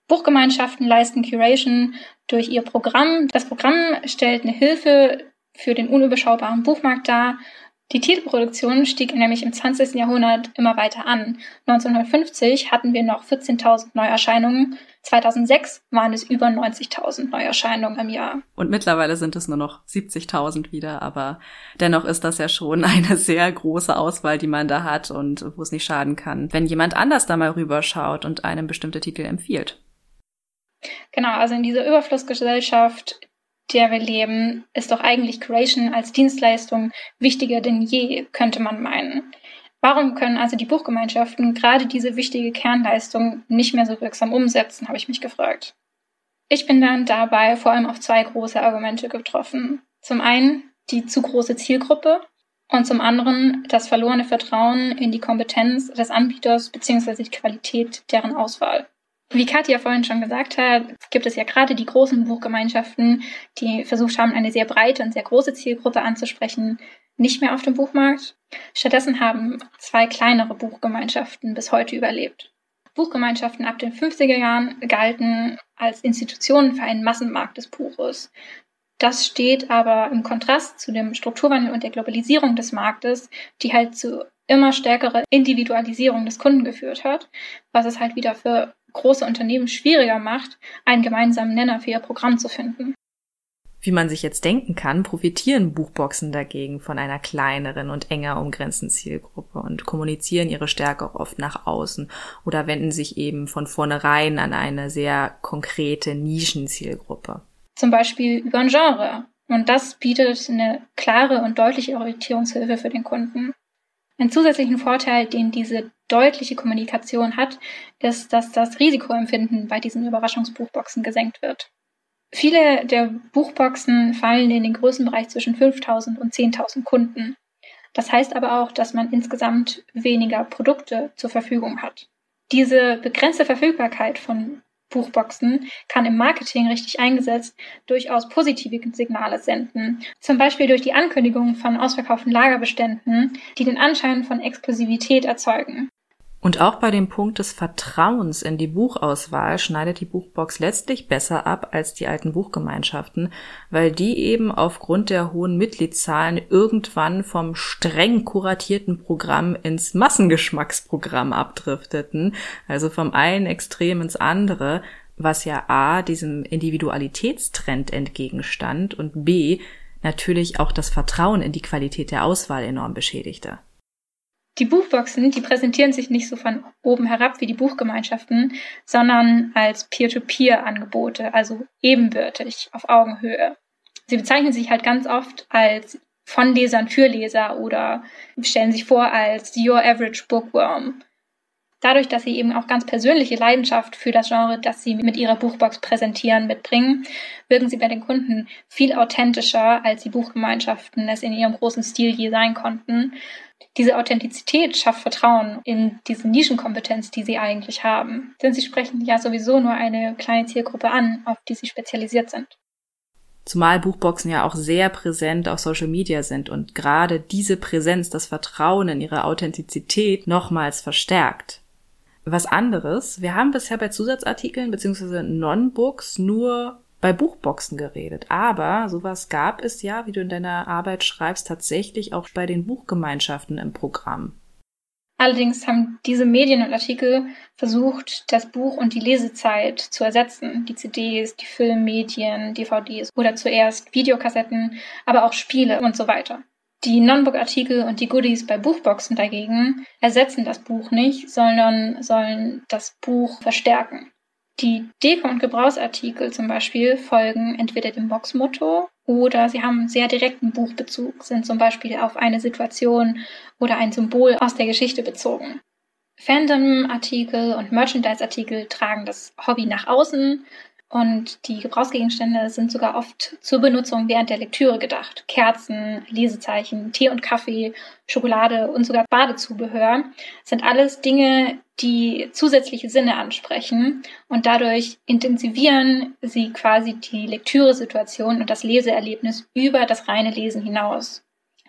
Buchgemeinschaften leisten Curation durch ihr Programm. Das Programm stellt eine Hilfe für den unüberschaubaren Buchmarkt dar die Titelproduktion stieg nämlich im 20. Jahrhundert immer weiter an. 1950 hatten wir noch 14.000 Neuerscheinungen, 2006 waren es über 90.000 Neuerscheinungen im Jahr. Und mittlerweile sind es nur noch 70.000 wieder, aber dennoch ist das ja schon eine sehr große Auswahl, die man da hat und wo es nicht schaden kann, wenn jemand anders da mal rüberschaut und einem bestimmte Titel empfiehlt. Genau, also in dieser Überflussgesellschaft der wir leben, ist doch eigentlich Curation als Dienstleistung wichtiger denn je, könnte man meinen. Warum können also die Buchgemeinschaften gerade diese wichtige Kernleistung nicht mehr so wirksam umsetzen, habe ich mich gefragt. Ich bin dann dabei vor allem auf zwei große Argumente getroffen. Zum einen die zu große Zielgruppe und zum anderen das verlorene Vertrauen in die Kompetenz des Anbieters bzw. die Qualität deren Auswahl. Wie Katja vorhin schon gesagt hat, gibt es ja gerade die großen Buchgemeinschaften, die versucht haben, eine sehr breite und sehr große Zielgruppe anzusprechen, nicht mehr auf dem Buchmarkt. Stattdessen haben zwei kleinere Buchgemeinschaften bis heute überlebt. Buchgemeinschaften ab den 50er Jahren galten als Institutionen für einen Massenmarkt des Buches. Das steht aber im Kontrast zu dem Strukturwandel und der Globalisierung des Marktes, die halt zu immer stärkerer Individualisierung des Kunden geführt hat, was es halt wieder für große Unternehmen schwieriger macht, einen gemeinsamen Nenner für ihr Programm zu finden. Wie man sich jetzt denken kann, profitieren Buchboxen dagegen von einer kleineren und enger umgrenzten Zielgruppe und kommunizieren ihre Stärke auch oft nach außen oder wenden sich eben von vornherein an eine sehr konkrete Nischenzielgruppe. Zum Beispiel über ein Genre. Und das bietet eine klare und deutliche Orientierungshilfe für den Kunden. Ein zusätzlichen Vorteil, den diese deutliche Kommunikation hat, ist, dass das Risikoempfinden bei diesen Überraschungsbuchboxen gesenkt wird. Viele der Buchboxen fallen in den Größenbereich zwischen 5000 und 10.000 Kunden. Das heißt aber auch, dass man insgesamt weniger Produkte zur Verfügung hat. Diese begrenzte Verfügbarkeit von Buchboxen kann im Marketing richtig eingesetzt durchaus positive Signale senden. Zum Beispiel durch die Ankündigung von ausverkauften Lagerbeständen, die den Anschein von Exklusivität erzeugen. Und auch bei dem Punkt des Vertrauens in die Buchauswahl schneidet die Buchbox letztlich besser ab als die alten Buchgemeinschaften, weil die eben aufgrund der hohen Mitgliedszahlen irgendwann vom streng kuratierten Programm ins Massengeschmacksprogramm abdrifteten, also vom einen Extrem ins andere, was ja a diesem Individualitätstrend entgegenstand und b natürlich auch das Vertrauen in die Qualität der Auswahl enorm beschädigte. Die Buchboxen, die präsentieren sich nicht so von oben herab wie die Buchgemeinschaften, sondern als Peer-to-Peer-Angebote, also ebenbürtig, auf Augenhöhe. Sie bezeichnen sich halt ganz oft als von Lesern für Leser oder stellen sich vor als Your Average Bookworm. Dadurch, dass sie eben auch ganz persönliche Leidenschaft für das Genre, das sie mit ihrer Buchbox präsentieren, mitbringen, wirken sie bei den Kunden viel authentischer, als die Buchgemeinschaften es in ihrem großen Stil je sein konnten. Diese Authentizität schafft Vertrauen in diese Nischenkompetenz, die sie eigentlich haben. Denn sie sprechen ja sowieso nur eine kleine Zielgruppe an, auf die sie spezialisiert sind. Zumal Buchboxen ja auch sehr präsent auf Social Media sind und gerade diese Präsenz das Vertrauen in ihre Authentizität nochmals verstärkt. Was anderes, wir haben bisher bei Zusatzartikeln bzw. Non-Books nur bei Buchboxen geredet, aber sowas gab es ja, wie du in deiner Arbeit schreibst, tatsächlich auch bei den Buchgemeinschaften im Programm. Allerdings haben diese Medien und Artikel versucht, das Buch und die Lesezeit zu ersetzen. Die CDs, die Filmmedien, DVDs oder zuerst Videokassetten, aber auch Spiele und so weiter. Die Non-Book-Artikel und die Goodies bei Buchboxen dagegen ersetzen das Buch nicht, sondern sollen das Buch verstärken. Die Deko- und Gebrauchsartikel zum Beispiel folgen entweder dem Boxmotto oder sie haben sehr direkten Buchbezug, sind zum Beispiel auf eine Situation oder ein Symbol aus der Geschichte bezogen. Fandom-Artikel und Merchandise-Artikel tragen das Hobby nach außen und die Gebrauchsgegenstände sind sogar oft zur Benutzung während der Lektüre gedacht. Kerzen, Lesezeichen, Tee und Kaffee, Schokolade und sogar Badezubehör sind alles Dinge, die zusätzliche Sinne ansprechen und dadurch intensivieren sie quasi die Lektüresituation und das Leseerlebnis über das reine Lesen hinaus.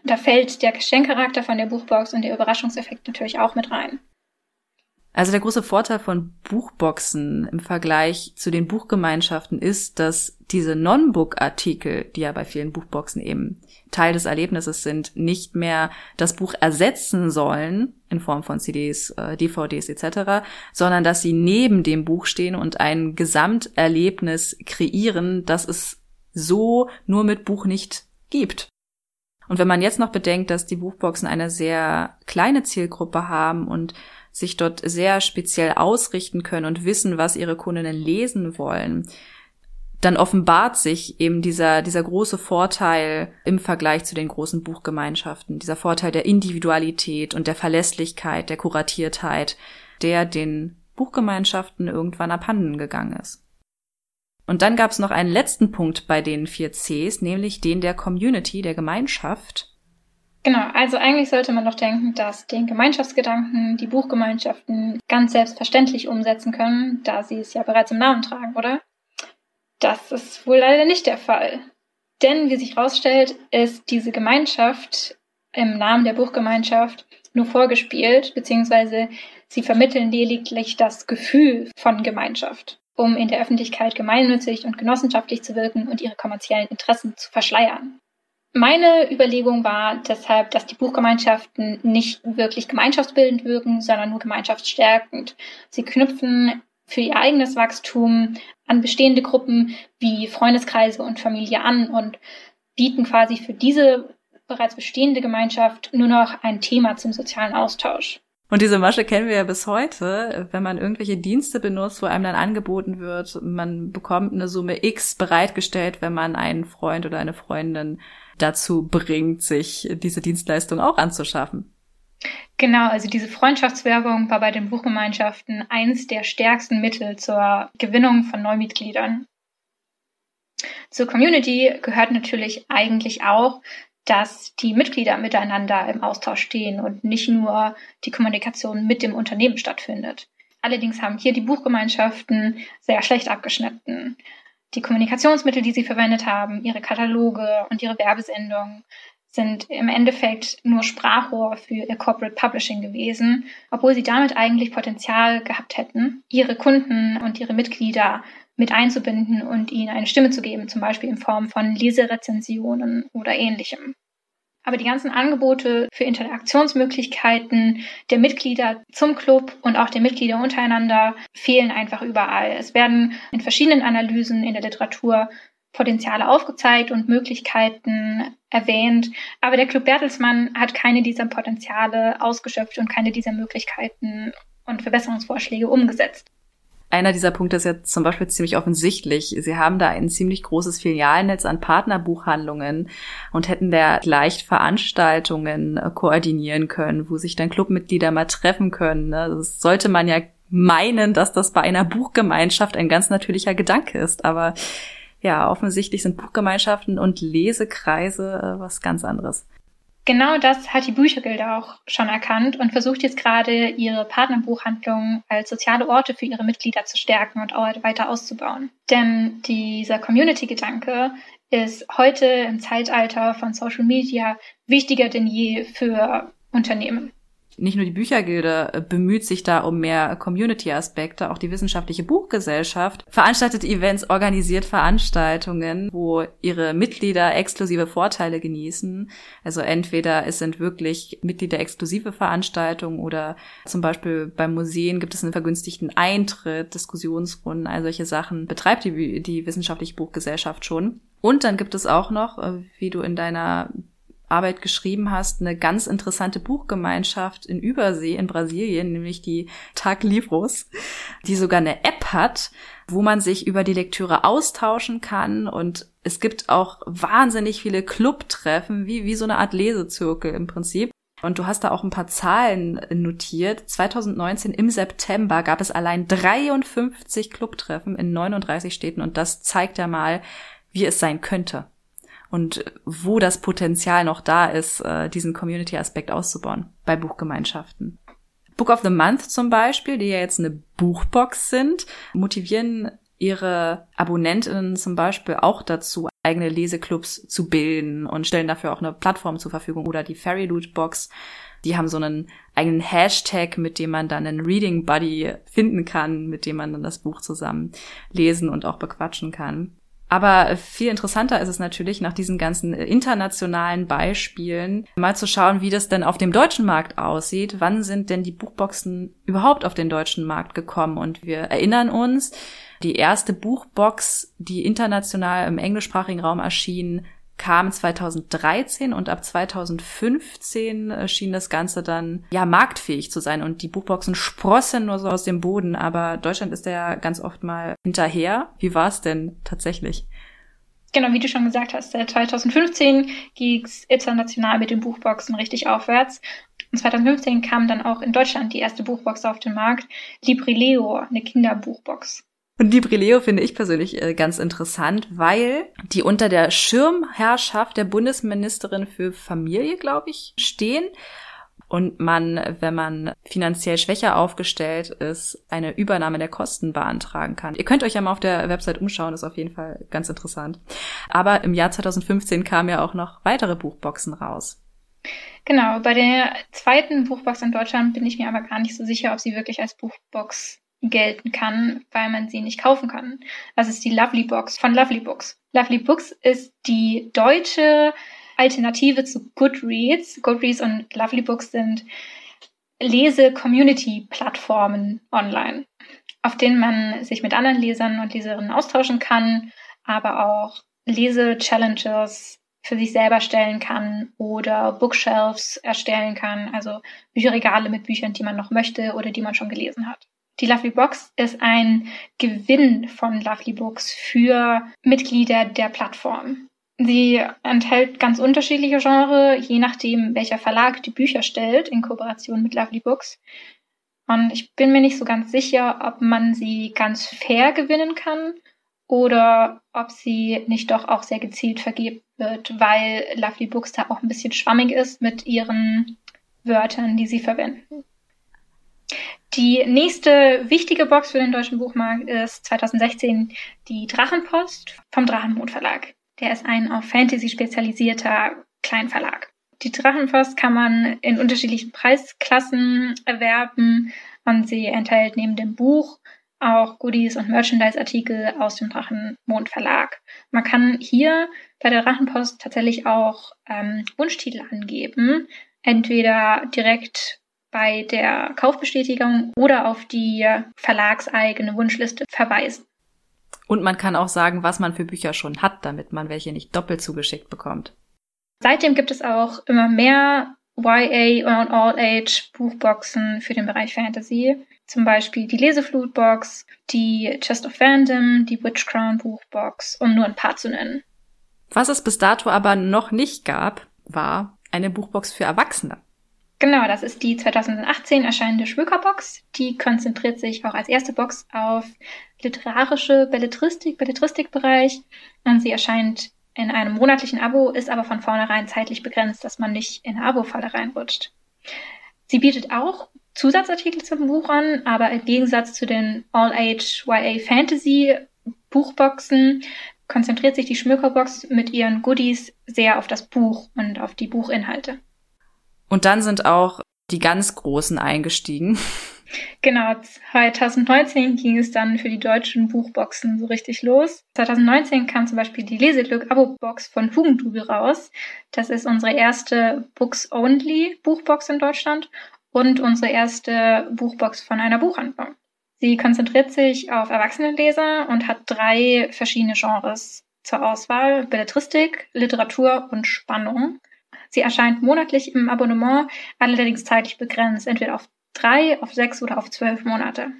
Da fällt der Geschenkcharakter von der Buchbox und der Überraschungseffekt natürlich auch mit rein. Also der große Vorteil von Buchboxen im Vergleich zu den Buchgemeinschaften ist, dass diese Non-Book-Artikel, die ja bei vielen Buchboxen eben Teil des Erlebnisses sind, nicht mehr das Buch ersetzen sollen in Form von CDs, äh, DVDs etc., sondern dass sie neben dem Buch stehen und ein Gesamterlebnis kreieren, das es so nur mit Buch nicht gibt. Und wenn man jetzt noch bedenkt, dass die Buchboxen eine sehr kleine Zielgruppe haben und sich dort sehr speziell ausrichten können und wissen, was ihre Kundinnen lesen wollen, dann offenbart sich eben dieser, dieser große Vorteil im Vergleich zu den großen Buchgemeinschaften, dieser Vorteil der Individualität und der Verlässlichkeit, der Kuratiertheit, der den Buchgemeinschaften irgendwann abhanden gegangen ist. Und dann gab es noch einen letzten Punkt bei den vier Cs, nämlich den der Community, der Gemeinschaft. Genau, also eigentlich sollte man doch denken, dass den Gemeinschaftsgedanken die Buchgemeinschaften ganz selbstverständlich umsetzen können, da sie es ja bereits im Namen tragen, oder? Das ist wohl leider nicht der Fall. Denn, wie sich herausstellt, ist diese Gemeinschaft im Namen der Buchgemeinschaft nur vorgespielt, beziehungsweise sie vermitteln lediglich das Gefühl von Gemeinschaft, um in der Öffentlichkeit gemeinnützig und genossenschaftlich zu wirken und ihre kommerziellen Interessen zu verschleiern. Meine Überlegung war deshalb, dass die Buchgemeinschaften nicht wirklich gemeinschaftsbildend wirken, sondern nur gemeinschaftsstärkend. Sie knüpfen für ihr eigenes Wachstum an bestehende Gruppen wie Freundeskreise und Familie an und bieten quasi für diese bereits bestehende Gemeinschaft nur noch ein Thema zum sozialen Austausch. Und diese Masche kennen wir ja bis heute, wenn man irgendwelche Dienste benutzt, wo einem dann angeboten wird, man bekommt eine Summe X bereitgestellt, wenn man einen Freund oder eine Freundin dazu bringt, sich diese Dienstleistung auch anzuschaffen. Genau, also diese Freundschaftswerbung war bei den Buchgemeinschaften eins der stärksten Mittel zur Gewinnung von Neumitgliedern. Zur Community gehört natürlich eigentlich auch, dass die Mitglieder miteinander im Austausch stehen und nicht nur die Kommunikation mit dem Unternehmen stattfindet. Allerdings haben hier die Buchgemeinschaften sehr schlecht abgeschnitten die Kommunikationsmittel, die sie verwendet haben, ihre Kataloge und ihre Werbesendungen sind im Endeffekt nur Sprachrohr für ihr Corporate Publishing gewesen, obwohl sie damit eigentlich Potenzial gehabt hätten, ihre Kunden und ihre Mitglieder mit einzubinden und ihnen eine Stimme zu geben, zum Beispiel in Form von Leserezensionen oder ähnlichem. Aber die ganzen Angebote für Interaktionsmöglichkeiten der Mitglieder zum Club und auch der Mitglieder untereinander fehlen einfach überall. Es werden in verschiedenen Analysen in der Literatur Potenziale aufgezeigt und Möglichkeiten erwähnt. Aber der Club Bertelsmann hat keine dieser Potenziale ausgeschöpft und keine dieser Möglichkeiten und Verbesserungsvorschläge umgesetzt. Einer dieser Punkte ist jetzt zum Beispiel ziemlich offensichtlich. Sie haben da ein ziemlich großes Filialnetz an Partnerbuchhandlungen und hätten da leicht Veranstaltungen koordinieren können, wo sich dann Clubmitglieder mal treffen können. Ne? Das sollte man ja meinen, dass das bei einer Buchgemeinschaft ein ganz natürlicher Gedanke ist. Aber ja, offensichtlich sind Buchgemeinschaften und Lesekreise äh, was ganz anderes. Genau das hat die Büchergilde auch schon erkannt und versucht jetzt gerade, ihre Partnerbuchhandlungen als soziale Orte für ihre Mitglieder zu stärken und auch weiter auszubauen. Denn dieser Community-Gedanke ist heute im Zeitalter von Social Media wichtiger denn je für Unternehmen nicht nur die Büchergilde äh, bemüht sich da um mehr Community-Aspekte, auch die wissenschaftliche Buchgesellschaft veranstaltet Events, organisiert Veranstaltungen, wo ihre Mitglieder exklusive Vorteile genießen. Also entweder es sind wirklich Mitglieder exklusive Veranstaltungen oder zum Beispiel beim Museen gibt es einen vergünstigten Eintritt, Diskussionsrunden, all solche Sachen betreibt die, die wissenschaftliche Buchgesellschaft schon. Und dann gibt es auch noch, äh, wie du in deiner Arbeit geschrieben hast, eine ganz interessante Buchgemeinschaft in Übersee in Brasilien, nämlich die Tag Livros, die sogar eine App hat, wo man sich über die Lektüre austauschen kann und es gibt auch wahnsinnig viele Clubtreffen, wie, wie so eine Art Lesezirkel im Prinzip. Und du hast da auch ein paar Zahlen notiert. 2019 im September gab es allein 53 Clubtreffen in 39 Städten und das zeigt ja mal, wie es sein könnte und wo das Potenzial noch da ist, äh, diesen Community-Aspekt auszubauen bei Buchgemeinschaften. Book of the Month zum Beispiel, die ja jetzt eine Buchbox sind, motivieren ihre Abonnentinnen zum Beispiel auch dazu, eigene Leseclubs zu bilden und stellen dafür auch eine Plattform zur Verfügung oder die Fairy Loot Box. Die haben so einen eigenen Hashtag, mit dem man dann einen Reading Buddy finden kann, mit dem man dann das Buch zusammen lesen und auch bequatschen kann. Aber viel interessanter ist es natürlich, nach diesen ganzen internationalen Beispielen mal zu schauen, wie das denn auf dem deutschen Markt aussieht. Wann sind denn die Buchboxen überhaupt auf den deutschen Markt gekommen? Und wir erinnern uns, die erste Buchbox, die international im englischsprachigen Raum erschien, kam 2013 und ab 2015 schien das Ganze dann ja marktfähig zu sein und die Buchboxen sprossen nur so aus dem Boden, aber Deutschland ist ja ganz oft mal hinterher. Wie war es denn tatsächlich? Genau, wie du schon gesagt hast, seit 2015 ging es international mit den Buchboxen richtig aufwärts. Und 2015 kam dann auch in Deutschland die erste Buchbox auf den Markt, Librileo, eine Kinderbuchbox. Und die Brileo finde ich persönlich äh, ganz interessant, weil die unter der Schirmherrschaft der Bundesministerin für Familie, glaube ich, stehen. Und man, wenn man finanziell schwächer aufgestellt ist, eine Übernahme der Kosten beantragen kann. Ihr könnt euch ja mal auf der Website umschauen, ist auf jeden Fall ganz interessant. Aber im Jahr 2015 kamen ja auch noch weitere Buchboxen raus. Genau, bei der zweiten Buchbox in Deutschland bin ich mir aber gar nicht so sicher, ob sie wirklich als Buchbox gelten kann, weil man sie nicht kaufen kann. Das ist die Lovely Box von Lovely Books. Lovely Books ist die deutsche Alternative zu Goodreads. Goodreads und Lovely Books sind Lese-Community-Plattformen online, auf denen man sich mit anderen Lesern und Leserinnen austauschen kann, aber auch Lese-Challenges für sich selber stellen kann oder Bookshelves erstellen kann, also Bücherregale mit Büchern, die man noch möchte oder die man schon gelesen hat. Die Lovely Box ist ein Gewinn von Lovely Books für Mitglieder der Plattform. Sie enthält ganz unterschiedliche Genres, je nachdem, welcher Verlag die Bücher stellt, in Kooperation mit Lovely Books. Und ich bin mir nicht so ganz sicher, ob man sie ganz fair gewinnen kann oder ob sie nicht doch auch sehr gezielt vergeben wird, weil Lovely Books da auch ein bisschen schwammig ist mit ihren Wörtern, die sie verwenden. Die nächste wichtige Box für den deutschen Buchmarkt ist 2016 die Drachenpost vom Drachenmond Verlag. Der ist ein auf Fantasy spezialisierter Kleinverlag. Die Drachenpost kann man in unterschiedlichen Preisklassen erwerben und sie enthält neben dem Buch auch Goodies und Merchandise-Artikel aus dem Drachenmond Verlag. Man kann hier bei der Drachenpost tatsächlich auch ähm, Wunschtitel angeben, entweder direkt bei der Kaufbestätigung oder auf die verlagseigene Wunschliste verweisen. Und man kann auch sagen, was man für Bücher schon hat, damit man welche nicht doppelt zugeschickt bekommt. Seitdem gibt es auch immer mehr YA und All-Age Buchboxen für den Bereich Fantasy. Zum Beispiel die Leseflutbox, die Chest of Fandom, die Witch Crown Buchbox, um nur ein paar zu nennen. Was es bis dato aber noch nicht gab, war eine Buchbox für Erwachsene. Genau, das ist die 2018 erscheinende Schwökerbox. Die konzentriert sich auch als erste Box auf literarische Belletristik, Belletristikbereich. Sie erscheint in einem monatlichen Abo, ist aber von vornherein zeitlich begrenzt, dass man nicht in eine Abo-Falle reinrutscht. Sie bietet auch Zusatzartikel zum Buch an, aber im Gegensatz zu den All-Age YA Fantasy Buchboxen konzentriert sich die Schmückerbox mit ihren Goodies sehr auf das Buch und auf die Buchinhalte. Und dann sind auch die ganz Großen eingestiegen. Genau, 2019 ging es dann für die deutschen Buchboxen so richtig los. 2019 kam zum Beispiel die Leseglück-Abo-Box von Hugendubel raus. Das ist unsere erste Books-Only-Buchbox in Deutschland und unsere erste Buchbox von einer Buchhandlung. Sie konzentriert sich auf Erwachsenenleser und hat drei verschiedene Genres zur Auswahl. Belletristik, Literatur und Spannung. Sie erscheint monatlich im Abonnement, allerdings zeitlich begrenzt, entweder auf drei, auf sechs oder auf zwölf Monate.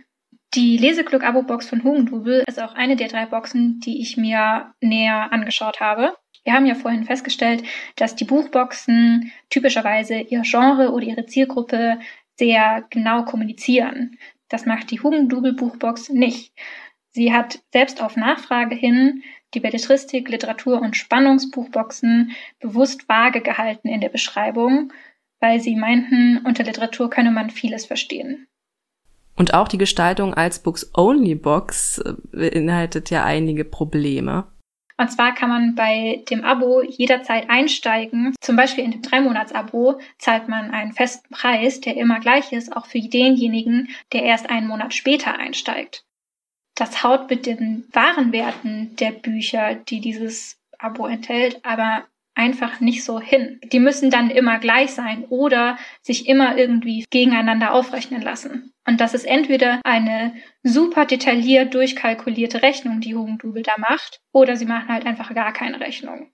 Die Leseglück-Abo-Box von Hugendubel ist auch eine der drei Boxen, die ich mir näher angeschaut habe. Wir haben ja vorhin festgestellt, dass die Buchboxen typischerweise ihr Genre oder ihre Zielgruppe sehr genau kommunizieren. Das macht die Hugendubel-Buchbox nicht. Sie hat selbst auf Nachfrage hin die Belletristik, Literatur und Spannungsbuchboxen bewusst vage gehalten in der Beschreibung, weil sie meinten, unter Literatur könne man vieles verstehen. Und auch die Gestaltung als Books-Only-Box äh, beinhaltet ja einige Probleme. Und zwar kann man bei dem Abo jederzeit einsteigen. Zum Beispiel in dem Drei-Monats-Abo zahlt man einen festen Preis, der immer gleich ist, auch für denjenigen, der erst einen Monat später einsteigt. Das haut mit den wahren Werten der Bücher, die dieses Abo enthält, aber einfach nicht so hin. Die müssen dann immer gleich sein oder sich immer irgendwie gegeneinander aufrechnen lassen. Und das ist entweder eine super detailliert durchkalkulierte Rechnung, die Hugendubel da macht, oder sie machen halt einfach gar keine Rechnung.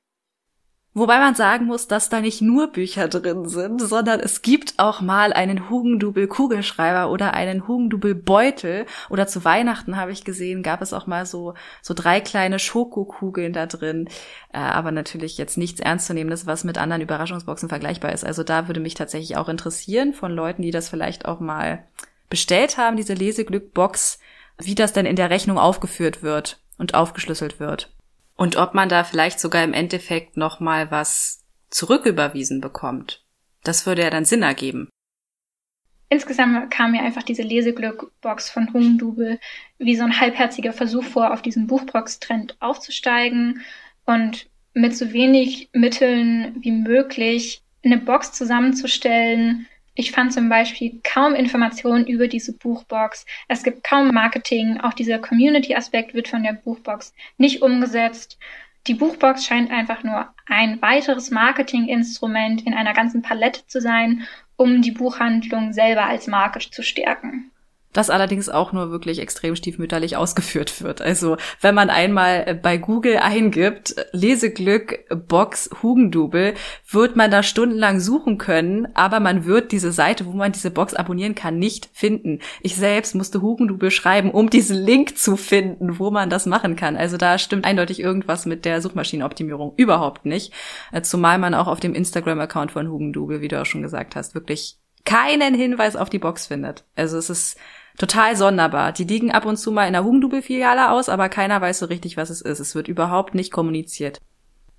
Wobei man sagen muss, dass da nicht nur Bücher drin sind, sondern es gibt auch mal einen Hugendubel Kugelschreiber oder einen Hugendubel Beutel oder zu Weihnachten habe ich gesehen, gab es auch mal so so drei kleine Schokokugeln da drin, äh, aber natürlich jetzt nichts ernstzunehmendes, was mit anderen Überraschungsboxen vergleichbar ist. Also da würde mich tatsächlich auch interessieren von Leuten, die das vielleicht auch mal bestellt haben, diese Leseglück-Box, wie das denn in der Rechnung aufgeführt wird und aufgeschlüsselt wird. Und ob man da vielleicht sogar im Endeffekt noch mal was zurücküberwiesen bekommt. Das würde ja dann Sinn ergeben. Insgesamt kam mir einfach diese Leseglück-Box von Hugendubel wie so ein halbherziger Versuch vor, auf diesen Buchbox-Trend aufzusteigen und mit so wenig Mitteln wie möglich eine Box zusammenzustellen, ich fand zum Beispiel kaum Informationen über diese Buchbox. Es gibt kaum Marketing. Auch dieser Community-Aspekt wird von der Buchbox nicht umgesetzt. Die Buchbox scheint einfach nur ein weiteres Marketinginstrument in einer ganzen Palette zu sein, um die Buchhandlung selber als Marke zu stärken das allerdings auch nur wirklich extrem stiefmütterlich ausgeführt wird. Also wenn man einmal äh, bei Google eingibt, Leseglück Box Hugendubel, wird man da stundenlang suchen können, aber man wird diese Seite, wo man diese Box abonnieren kann, nicht finden. Ich selbst musste Hugendubel schreiben, um diesen Link zu finden, wo man das machen kann. Also da stimmt eindeutig irgendwas mit der Suchmaschinenoptimierung überhaupt nicht. Äh, zumal man auch auf dem Instagram-Account von Hugendubel, wie du auch schon gesagt hast, wirklich keinen Hinweis auf die Box findet. Also es ist total sonderbar. Die liegen ab und zu mal in der Hugendubel-Filiale aus, aber keiner weiß so richtig, was es ist. Es wird überhaupt nicht kommuniziert.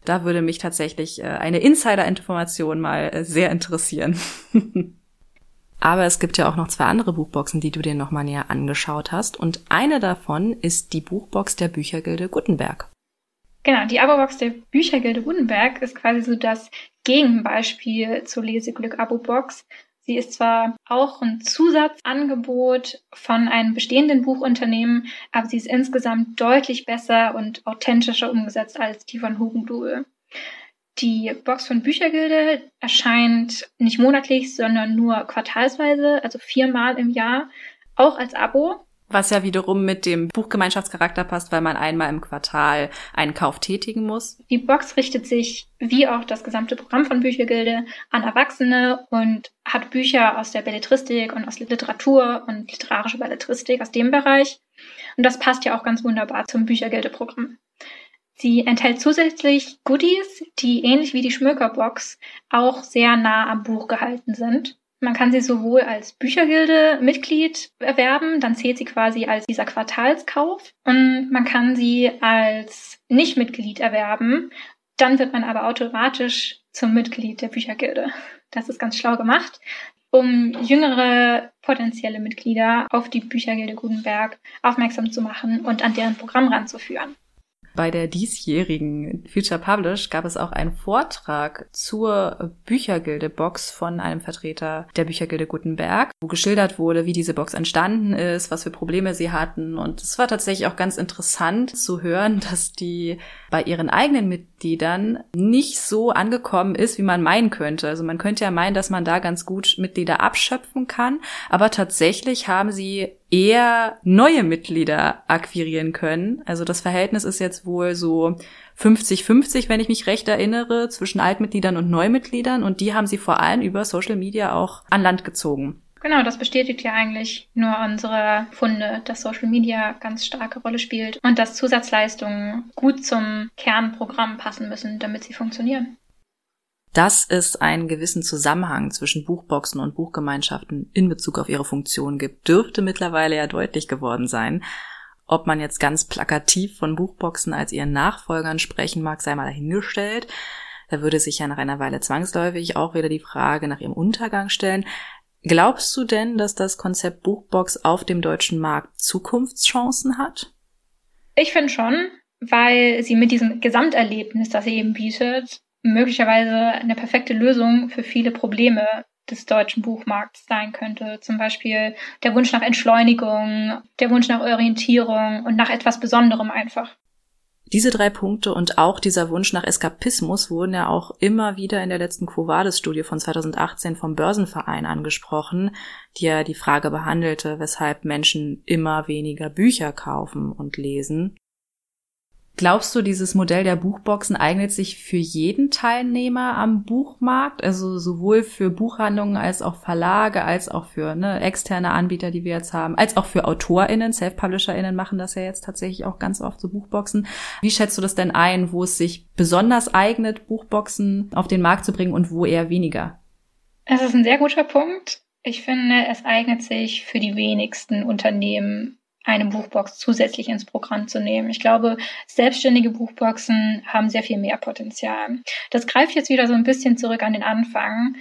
Da würde mich tatsächlich äh, eine Insider-Information mal äh, sehr interessieren. Aber es gibt ja auch noch zwei andere Buchboxen, die du dir nochmal näher angeschaut hast. Und eine davon ist die Buchbox der Büchergilde Gutenberg. Genau, die Abo-Box der Büchergilde Gutenberg ist quasi so das Gegenbeispiel zur Leseglück-Abo-Box. Sie ist zwar auch ein Zusatzangebot von einem bestehenden Buchunternehmen, aber sie ist insgesamt deutlich besser und authentischer umgesetzt als die von Hugendubel. Die Box von Büchergilde erscheint nicht monatlich, sondern nur quartalsweise, also viermal im Jahr, auch als Abo. Was ja wiederum mit dem Buchgemeinschaftscharakter passt, weil man einmal im Quartal einen Kauf tätigen muss. Die Box richtet sich, wie auch das gesamte Programm von Büchergilde, an Erwachsene und hat Bücher aus der Belletristik und aus Literatur und literarische Belletristik aus dem Bereich. Und das passt ja auch ganz wunderbar zum Büchergilde-Programm. Sie enthält zusätzlich Goodies, die ähnlich wie die Schmökerbox auch sehr nah am Buch gehalten sind. Man kann sie sowohl als Büchergilde-Mitglied erwerben, dann zählt sie quasi als dieser Quartalskauf und man kann sie als Nicht-Mitglied erwerben. Dann wird man aber automatisch zum Mitglied der Büchergilde. Das ist ganz schlau gemacht, um jüngere potenzielle Mitglieder auf die Büchergilde Gutenberg aufmerksam zu machen und an deren Programm ranzuführen. Bei der diesjährigen Future Publish gab es auch einen Vortrag zur Büchergilde-Box von einem Vertreter der Büchergilde Gutenberg, wo geschildert wurde, wie diese Box entstanden ist, was für Probleme sie hatten. Und es war tatsächlich auch ganz interessant zu hören, dass die bei ihren eigenen Mitgliedern nicht so angekommen ist, wie man meinen könnte. Also man könnte ja meinen, dass man da ganz gut Mitglieder abschöpfen kann, aber tatsächlich haben sie eher neue Mitglieder akquirieren können. Also das Verhältnis ist jetzt wohl so 50-50, wenn ich mich recht erinnere, zwischen Altmitgliedern und Neumitgliedern. Und die haben sie vor allem über Social Media auch an Land gezogen. Genau, das bestätigt ja eigentlich nur unsere Funde, dass Social Media ganz starke Rolle spielt und dass Zusatzleistungen gut zum Kernprogramm passen müssen, damit sie funktionieren. Dass es einen gewissen Zusammenhang zwischen Buchboxen und Buchgemeinschaften in Bezug auf ihre Funktion gibt, dürfte mittlerweile ja deutlich geworden sein. Ob man jetzt ganz plakativ von Buchboxen als ihren Nachfolgern sprechen mag, sei mal dahingestellt. Da würde sich ja nach einer Weile zwangsläufig auch wieder die Frage nach ihrem Untergang stellen. Glaubst du denn, dass das Konzept Buchbox auf dem deutschen Markt Zukunftschancen hat? Ich finde schon, weil sie mit diesem Gesamterlebnis, das sie eben bietet, möglicherweise eine perfekte Lösung für viele Probleme des deutschen Buchmarkts sein könnte. Zum Beispiel der Wunsch nach Entschleunigung, der Wunsch nach Orientierung und nach etwas Besonderem einfach. Diese drei Punkte und auch dieser Wunsch nach Eskapismus wurden ja auch immer wieder in der letzten Quo Vadis-Studie von 2018 vom Börsenverein angesprochen, die ja die Frage behandelte, weshalb Menschen immer weniger Bücher kaufen und lesen. Glaubst du, dieses Modell der Buchboxen eignet sich für jeden Teilnehmer am Buchmarkt, also sowohl für Buchhandlungen als auch Verlage, als auch für ne, externe Anbieter, die wir jetzt haben, als auch für AutorInnen, Self-PublisherInnen machen das ja jetzt tatsächlich auch ganz oft so Buchboxen. Wie schätzt du das denn ein, wo es sich besonders eignet, Buchboxen auf den Markt zu bringen und wo eher weniger? Es ist ein sehr guter Punkt. Ich finde, es eignet sich für die wenigsten Unternehmen eine Buchbox zusätzlich ins Programm zu nehmen. Ich glaube, selbstständige Buchboxen haben sehr viel mehr Potenzial. Das greift jetzt wieder so ein bisschen zurück an den Anfang.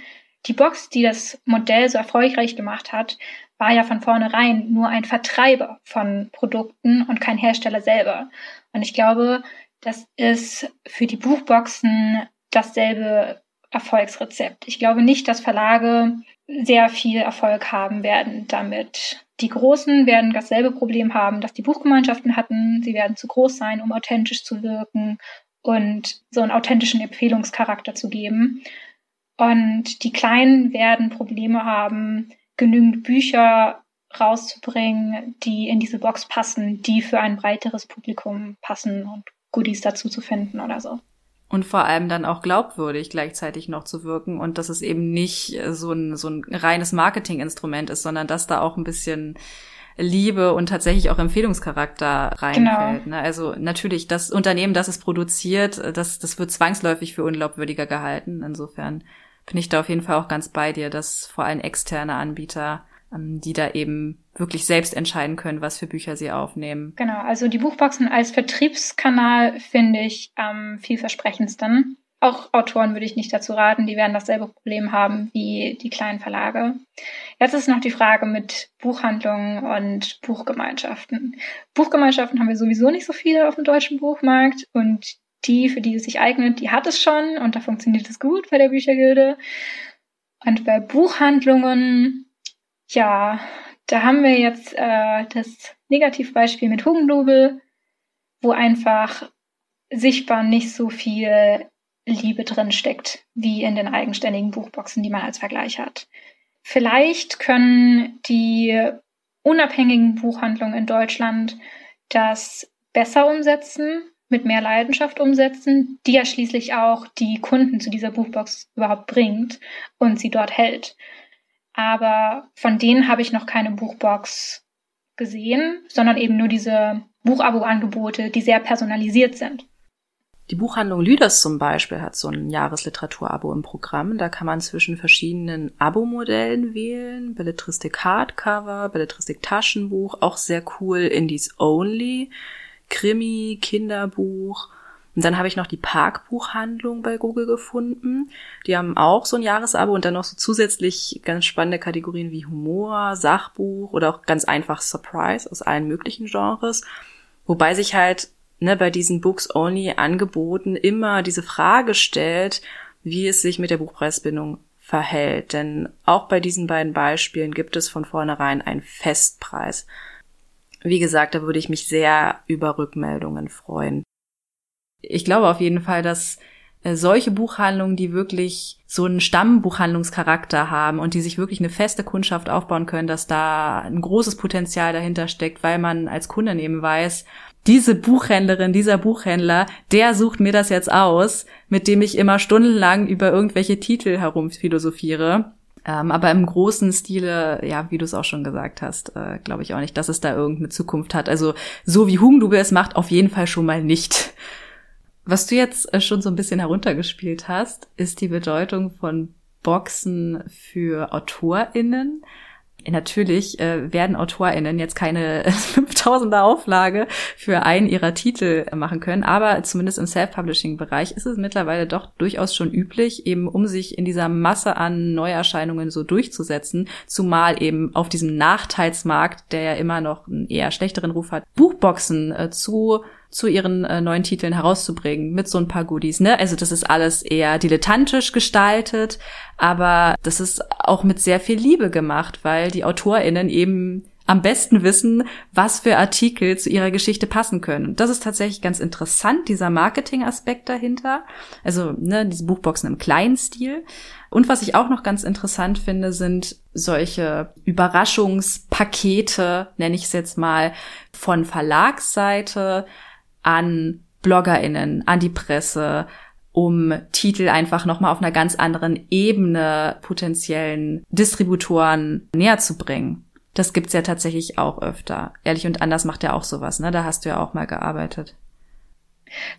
Die Box, die das Modell so erfolgreich gemacht hat, war ja von vornherein nur ein Vertreiber von Produkten und kein Hersteller selber. Und ich glaube, das ist für die Buchboxen dasselbe Erfolgsrezept. Ich glaube nicht, dass Verlage sehr viel Erfolg haben werden damit. Die Großen werden dasselbe Problem haben, das die Buchgemeinschaften hatten. Sie werden zu groß sein, um authentisch zu wirken und so einen authentischen Empfehlungscharakter zu geben. Und die Kleinen werden Probleme haben, genügend Bücher rauszubringen, die in diese Box passen, die für ein breiteres Publikum passen und Goodies dazu zu finden oder so und vor allem dann auch glaubwürdig gleichzeitig noch zu wirken und dass es eben nicht so ein, so ein reines Marketinginstrument ist, sondern dass da auch ein bisschen Liebe und tatsächlich auch Empfehlungscharakter reinfällt. Genau. Ne? Also natürlich, das Unternehmen, das es produziert, das, das wird zwangsläufig für unglaubwürdiger gehalten. Insofern bin ich da auf jeden Fall auch ganz bei dir, dass vor allem externe Anbieter die da eben wirklich selbst entscheiden können, was für Bücher sie aufnehmen. Genau, also die Buchboxen als Vertriebskanal finde ich am vielversprechendsten. Auch Autoren würde ich nicht dazu raten, die werden dasselbe Problem haben wie die kleinen Verlage. Jetzt ist noch die Frage mit Buchhandlungen und Buchgemeinschaften. Buchgemeinschaften haben wir sowieso nicht so viele auf dem deutschen Buchmarkt und die, für die es sich eignet, die hat es schon und da funktioniert es gut bei der Büchergilde. Und bei Buchhandlungen ja, da haben wir jetzt äh, das Negativbeispiel mit Hugendubel, wo einfach sichtbar nicht so viel Liebe drin steckt, wie in den eigenständigen Buchboxen, die man als Vergleich hat. Vielleicht können die unabhängigen Buchhandlungen in Deutschland das besser umsetzen, mit mehr Leidenschaft umsetzen, die ja schließlich auch die Kunden zu dieser Buchbox überhaupt bringt und sie dort hält. Aber von denen habe ich noch keine Buchbox gesehen, sondern eben nur diese Buchabo-Angebote, die sehr personalisiert sind. Die Buchhandlung Lüders zum Beispiel hat so ein Jahresliteraturabo im Programm. Da kann man zwischen verschiedenen Abo-Modellen wählen. Belletristik Hardcover, Belletristik Taschenbuch, auch sehr cool, Indies Only, Krimi, Kinderbuch. Und dann habe ich noch die Parkbuchhandlung bei Google gefunden. Die haben auch so ein Jahresabo und dann noch so zusätzlich ganz spannende Kategorien wie Humor, Sachbuch oder auch ganz einfach Surprise aus allen möglichen Genres. Wobei sich halt ne, bei diesen Books-Only-Angeboten immer diese Frage stellt, wie es sich mit der Buchpreisbindung verhält. Denn auch bei diesen beiden Beispielen gibt es von vornherein einen Festpreis. Wie gesagt, da würde ich mich sehr über Rückmeldungen freuen. Ich glaube auf jeden Fall, dass äh, solche Buchhandlungen, die wirklich so einen Stammbuchhandlungscharakter haben und die sich wirklich eine feste Kundschaft aufbauen können, dass da ein großes Potenzial dahinter steckt, weil man als Kunde eben weiß, diese Buchhändlerin, dieser Buchhändler, der sucht mir das jetzt aus, mit dem ich immer stundenlang über irgendwelche Titel herumphilosophiere. Ähm, aber im großen Stile, ja, wie du es auch schon gesagt hast, äh, glaube ich auch nicht, dass es da irgendeine Zukunft hat. Also so wie Hugendubel es macht, auf jeden Fall schon mal nicht. Was du jetzt äh, schon so ein bisschen heruntergespielt hast, ist die Bedeutung von Boxen für AutorInnen. Natürlich äh, werden AutorInnen jetzt keine 5000er Auflage für einen ihrer Titel machen können, aber zumindest im Self-Publishing-Bereich ist es mittlerweile doch durchaus schon üblich, eben um sich in dieser Masse an Neuerscheinungen so durchzusetzen, zumal eben auf diesem Nachteilsmarkt, der ja immer noch einen eher schlechteren Ruf hat, Buchboxen äh, zu zu ihren äh, neuen Titeln herauszubringen mit so ein paar Goodies. Ne? Also das ist alles eher dilettantisch gestaltet, aber das ist auch mit sehr viel Liebe gemacht, weil die AutorInnen eben am besten wissen, was für Artikel zu ihrer Geschichte passen können. das ist tatsächlich ganz interessant, dieser Marketing-Aspekt dahinter. Also ne, diese Buchboxen im kleinen Stil. Und was ich auch noch ganz interessant finde, sind solche Überraschungspakete, nenne ich es jetzt mal, von Verlagsseite an BloggerInnen, an die Presse, um Titel einfach nochmal auf einer ganz anderen Ebene potenziellen Distributoren näher zu bringen. Das gibt's ja tatsächlich auch öfter. Ehrlich und anders macht ja auch sowas, ne? Da hast du ja auch mal gearbeitet.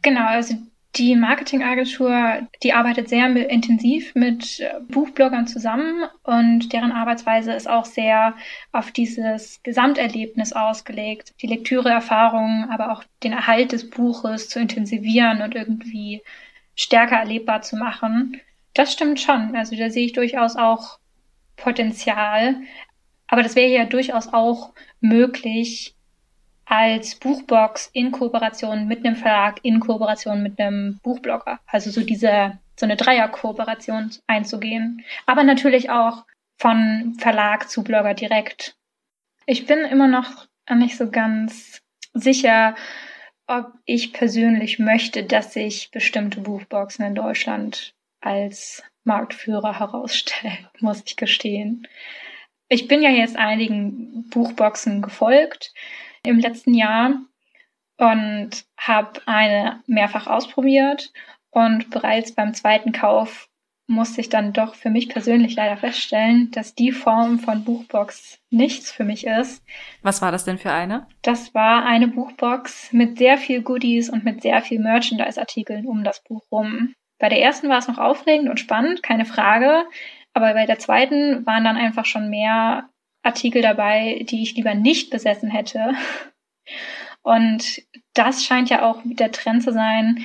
Genau, also die Marketingagentur, die arbeitet sehr intensiv mit äh, Buchbloggern zusammen und deren Arbeitsweise ist auch sehr auf dieses Gesamterlebnis ausgelegt, die Lektüreerfahrung, aber auch den Erhalt des Buches zu intensivieren und irgendwie stärker erlebbar zu machen. Das stimmt schon. Also da sehe ich durchaus auch Potenzial. Aber das wäre ja durchaus auch möglich, als Buchbox in Kooperation mit einem Verlag, in Kooperation mit einem Buchblogger. Also so diese, so eine Dreierkooperation einzugehen. Aber natürlich auch von Verlag zu Blogger direkt. Ich bin immer noch nicht so ganz sicher, ob ich persönlich möchte, dass sich bestimmte Buchboxen in Deutschland als Marktführer herausstellen, muss ich gestehen. Ich bin ja jetzt einigen Buchboxen gefolgt im letzten Jahr und habe eine mehrfach ausprobiert und bereits beim zweiten Kauf musste ich dann doch für mich persönlich leider feststellen, dass die Form von Buchbox nichts für mich ist. Was war das denn für eine? Das war eine Buchbox mit sehr viel Goodies und mit sehr viel Merchandise-Artikeln um das Buch rum. Bei der ersten war es noch aufregend und spannend, keine Frage. Aber bei der zweiten waren dann einfach schon mehr Artikel dabei, die ich lieber nicht besessen hätte. Und das scheint ja auch der Trend zu sein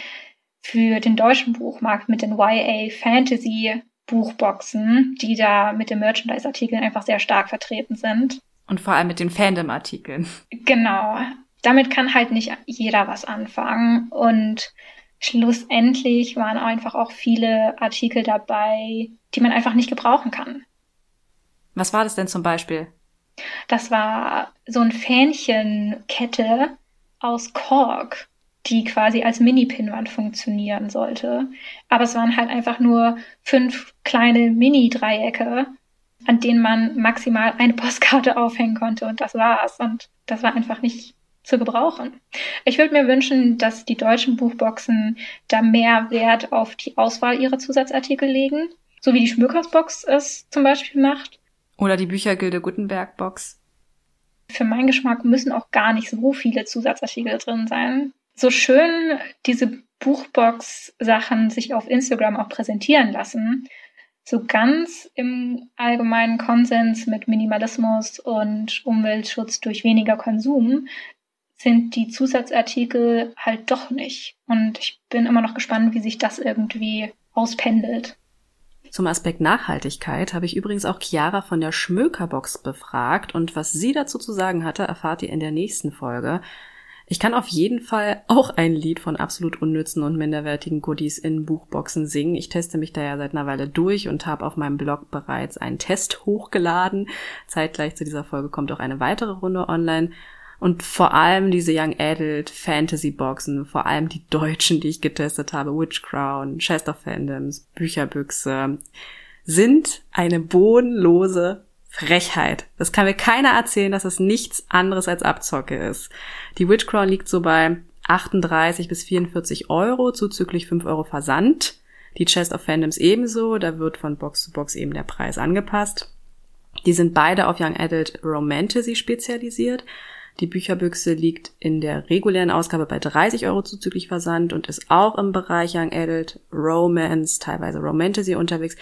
für den deutschen Buchmarkt mit den YA Fantasy Buchboxen, die da mit den Merchandise-Artikeln einfach sehr stark vertreten sind. Und vor allem mit den Fandom-Artikeln. Genau. Damit kann halt nicht jeder was anfangen. Und schlussendlich waren einfach auch viele Artikel dabei, die man einfach nicht gebrauchen kann. Was war das denn zum Beispiel? Das war so ein Fähnchenkette aus Kork, die quasi als Mini-Pinnwand funktionieren sollte. Aber es waren halt einfach nur fünf kleine Mini-Dreiecke. an denen man maximal eine Postkarte aufhängen konnte und das war's. Und das war einfach nicht zu gebrauchen. Ich würde mir wünschen, dass die deutschen Buchboxen da mehr Wert auf die Auswahl ihrer Zusatzartikel legen, so wie die Schmökersbox es zum Beispiel macht. Oder die Büchergilde Gutenberg Box. Für meinen Geschmack müssen auch gar nicht so viele Zusatzartikel drin sein. So schön diese Buchbox-Sachen sich auf Instagram auch präsentieren lassen, so ganz im allgemeinen Konsens mit Minimalismus und Umweltschutz durch weniger Konsum sind die Zusatzartikel halt doch nicht. Und ich bin immer noch gespannt, wie sich das irgendwie auspendelt. Zum Aspekt Nachhaltigkeit habe ich übrigens auch Chiara von der Schmökerbox befragt und was sie dazu zu sagen hatte, erfahrt ihr in der nächsten Folge. Ich kann auf jeden Fall auch ein Lied von absolut unnützen und minderwertigen Goodies in Buchboxen singen. Ich teste mich da ja seit einer Weile durch und habe auf meinem Blog bereits einen Test hochgeladen. Zeitgleich zu dieser Folge kommt auch eine weitere Runde online. Und vor allem diese Young Adult Fantasy Boxen, vor allem die deutschen, die ich getestet habe, Witch Crown, Chester Fandoms, Bücherbüchse, sind eine bodenlose Frechheit. Das kann mir keiner erzählen, dass es nichts anderes als Abzocke ist. Die Witch Crown liegt so bei 38 bis 44 Euro, zuzüglich 5 Euro Versand. Die Chest of Fandoms ebenso, da wird von Box zu Box eben der Preis angepasst. Die sind beide auf Young Adult Romantasy spezialisiert. Die Bücherbüchse liegt in der regulären Ausgabe bei 30 Euro zuzüglich Versand und ist auch im Bereich Young Adult, Romance, teilweise Romantasy unterwegs.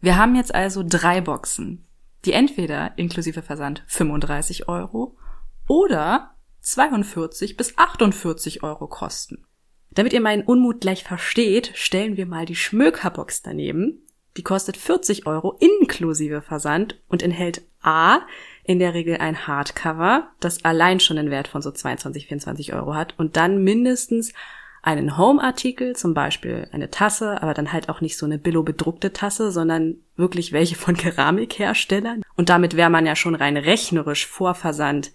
Wir haben jetzt also drei Boxen, die entweder inklusive Versand 35 Euro oder 42 bis 48 Euro kosten. Damit ihr meinen Unmut gleich versteht, stellen wir mal die Schmökerbox daneben. Die kostet 40 Euro inklusive Versand und enthält A in der Regel ein Hardcover, das allein schon einen Wert von so 22, 24 Euro hat und dann mindestens einen Home-Artikel, zum Beispiel eine Tasse, aber dann halt auch nicht so eine billo-bedruckte Tasse, sondern wirklich welche von Keramikherstellern. Und damit wäre man ja schon rein rechnerisch vor Versand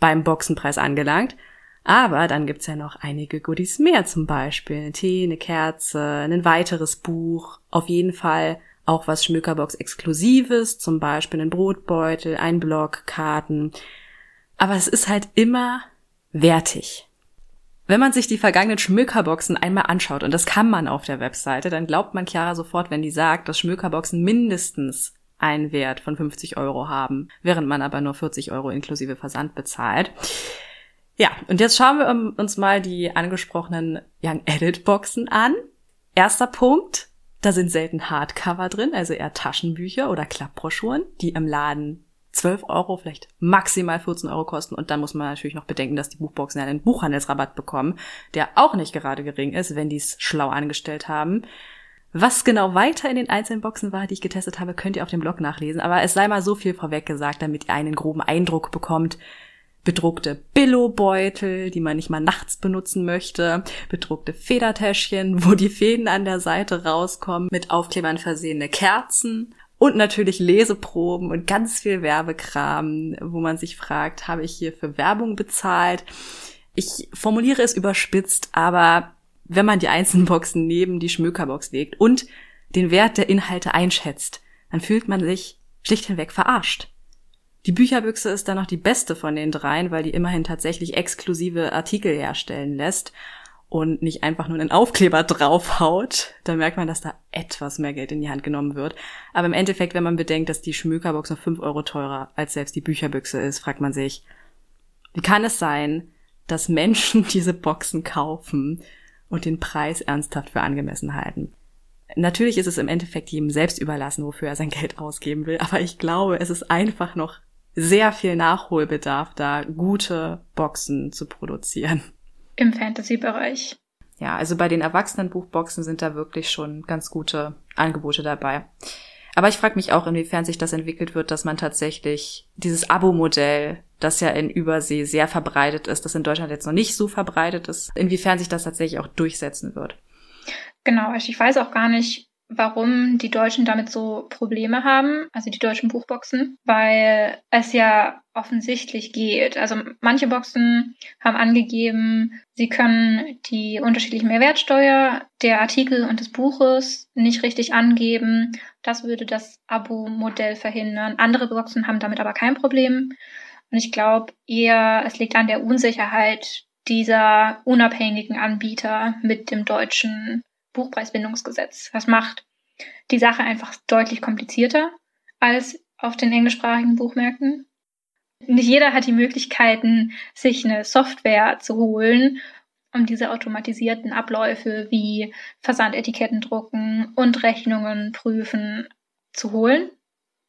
beim Boxenpreis angelangt. Aber dann gibt's ja noch einige Goodies mehr, zum Beispiel eine Tee, eine Kerze, ein weiteres Buch, auf jeden Fall auch was Schmückerbox Exklusives, zum Beispiel ein Brotbeutel, ein Block, Karten. Aber es ist halt immer wertig. Wenn man sich die vergangenen Schmökerboxen einmal anschaut, und das kann man auf der Webseite, dann glaubt man Chiara sofort, wenn die sagt, dass Schmökerboxen mindestens einen Wert von 50 Euro haben, während man aber nur 40 Euro inklusive Versand bezahlt. Ja, und jetzt schauen wir uns mal die angesprochenen Young Edit Boxen an. Erster Punkt, da sind selten Hardcover drin, also eher Taschenbücher oder Klappbroschüren, die im Laden 12 Euro, vielleicht maximal 14 Euro kosten. Und dann muss man natürlich noch bedenken, dass die Buchboxen ja einen Buchhandelsrabatt bekommen, der auch nicht gerade gering ist, wenn die es schlau angestellt haben. Was genau weiter in den einzelnen Boxen war, die ich getestet habe, könnt ihr auf dem Blog nachlesen. Aber es sei mal so viel vorweg gesagt, damit ihr einen groben Eindruck bekommt, bedruckte Billo-Beutel, die man nicht mal nachts benutzen möchte, bedruckte Federtäschchen, wo die Fäden an der Seite rauskommen, mit Aufklebern versehene Kerzen und natürlich Leseproben und ganz viel Werbekram, wo man sich fragt, habe ich hier für Werbung bezahlt? Ich formuliere es überspitzt, aber wenn man die einzelnen Boxen neben die Schmökerbox legt und den Wert der Inhalte einschätzt, dann fühlt man sich schlicht hinweg verarscht. Die Bücherbüchse ist dann noch die beste von den dreien, weil die immerhin tatsächlich exklusive Artikel herstellen lässt und nicht einfach nur einen Aufkleber draufhaut. Da merkt man, dass da etwas mehr Geld in die Hand genommen wird. Aber im Endeffekt, wenn man bedenkt, dass die Schmökerbox noch fünf Euro teurer als selbst die Bücherbüchse ist, fragt man sich, wie kann es sein, dass Menschen diese Boxen kaufen und den Preis ernsthaft für angemessen halten? Natürlich ist es im Endeffekt jedem selbst überlassen, wofür er sein Geld ausgeben will, aber ich glaube, es ist einfach noch sehr viel Nachholbedarf da, gute Boxen zu produzieren. Im Fantasy-Bereich. Ja, also bei den Erwachsenenbuchboxen sind da wirklich schon ganz gute Angebote dabei. Aber ich frage mich auch, inwiefern sich das entwickelt wird, dass man tatsächlich dieses Abo-Modell, das ja in Übersee sehr verbreitet ist, das in Deutschland jetzt noch nicht so verbreitet ist, inwiefern sich das tatsächlich auch durchsetzen wird. Genau, also ich weiß auch gar nicht, warum die Deutschen damit so Probleme haben, also die deutschen Buchboxen, weil es ja offensichtlich geht. Also manche Boxen haben angegeben, sie können die unterschiedliche Mehrwertsteuer der Artikel und des Buches nicht richtig angeben. Das würde das Abo-Modell verhindern. Andere Boxen haben damit aber kein Problem. Und ich glaube eher, es liegt an der Unsicherheit dieser unabhängigen Anbieter mit dem deutschen Buchpreisbindungsgesetz. Das macht die Sache einfach deutlich komplizierter als auf den englischsprachigen Buchmärkten. Nicht jeder hat die Möglichkeiten, sich eine Software zu holen, um diese automatisierten Abläufe wie Versandetiketten drucken und Rechnungen prüfen zu holen.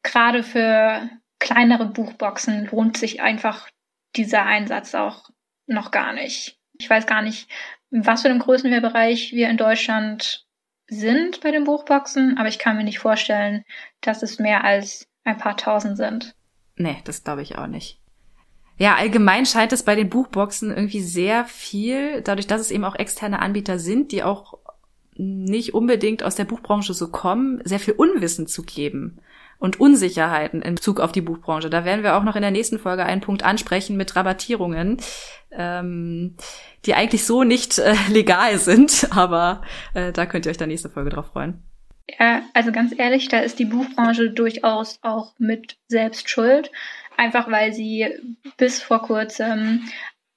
Gerade für kleinere Buchboxen lohnt sich einfach dieser Einsatz auch noch gar nicht. Ich weiß gar nicht, was für einen Größenbereich wir in Deutschland sind bei den Buchboxen, aber ich kann mir nicht vorstellen, dass es mehr als ein paar tausend sind. Nee, das glaube ich auch nicht. Ja, allgemein scheint es bei den Buchboxen irgendwie sehr viel, dadurch, dass es eben auch externe Anbieter sind, die auch nicht unbedingt aus der Buchbranche so kommen, sehr viel Unwissen zu geben und Unsicherheiten in Bezug auf die Buchbranche. Da werden wir auch noch in der nächsten Folge einen Punkt ansprechen mit Rabattierungen, ähm, die eigentlich so nicht äh, legal sind, aber äh, da könnt ihr euch da nächste Folge drauf freuen. Ja, also ganz ehrlich, da ist die Buchbranche durchaus auch mit selbst schuld, einfach weil sie bis vor kurzem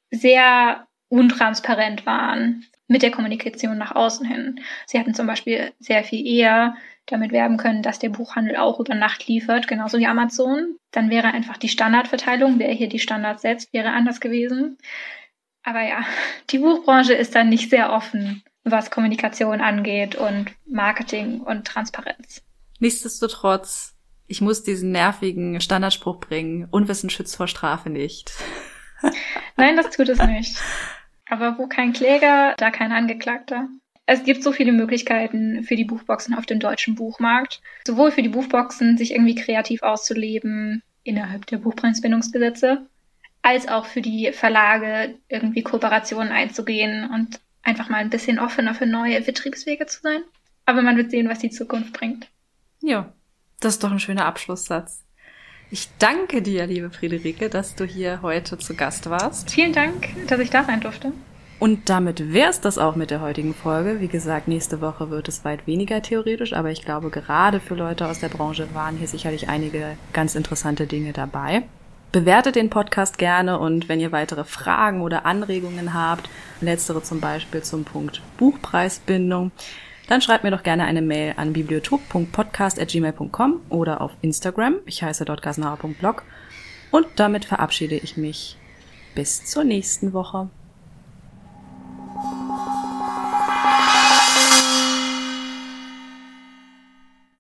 sehr untransparent waren mit der Kommunikation nach außen hin. Sie hatten zum Beispiel sehr viel eher damit werben können, dass der Buchhandel auch über Nacht liefert, genauso wie Amazon. Dann wäre einfach die Standardverteilung, wer hier die Standards setzt, wäre anders gewesen. Aber ja, die Buchbranche ist dann nicht sehr offen, was Kommunikation angeht und Marketing und Transparenz. Nichtsdestotrotz, ich muss diesen nervigen Standardspruch bringen, Unwissen schützt vor Strafe nicht. Nein, das tut es nicht. Aber wo kein Kläger, da kein Angeklagter. Es gibt so viele Möglichkeiten für die Buchboxen auf dem deutschen Buchmarkt. Sowohl für die Buchboxen, sich irgendwie kreativ auszuleben innerhalb der Buchpreisbindungsgesetze, als auch für die Verlage irgendwie Kooperationen einzugehen und einfach mal ein bisschen offener für neue Vertriebswege zu sein. Aber man wird sehen, was die Zukunft bringt. Ja, das ist doch ein schöner Abschlusssatz. Ich danke dir, liebe Friederike, dass du hier heute zu Gast warst. Vielen Dank, dass ich da sein durfte. Und damit wäre es das auch mit der heutigen Folge. Wie gesagt, nächste Woche wird es weit weniger theoretisch, aber ich glaube, gerade für Leute aus der Branche waren hier sicherlich einige ganz interessante Dinge dabei. Bewertet den Podcast gerne und wenn ihr weitere Fragen oder Anregungen habt, letztere zum Beispiel zum Punkt Buchpreisbindung, dann schreibt mir doch gerne eine Mail an bibliothek.podcast.gmail.com oder auf Instagram. Ich heiße dort gasnauer.blog. Und damit verabschiede ich mich. Bis zur nächsten Woche. Bye.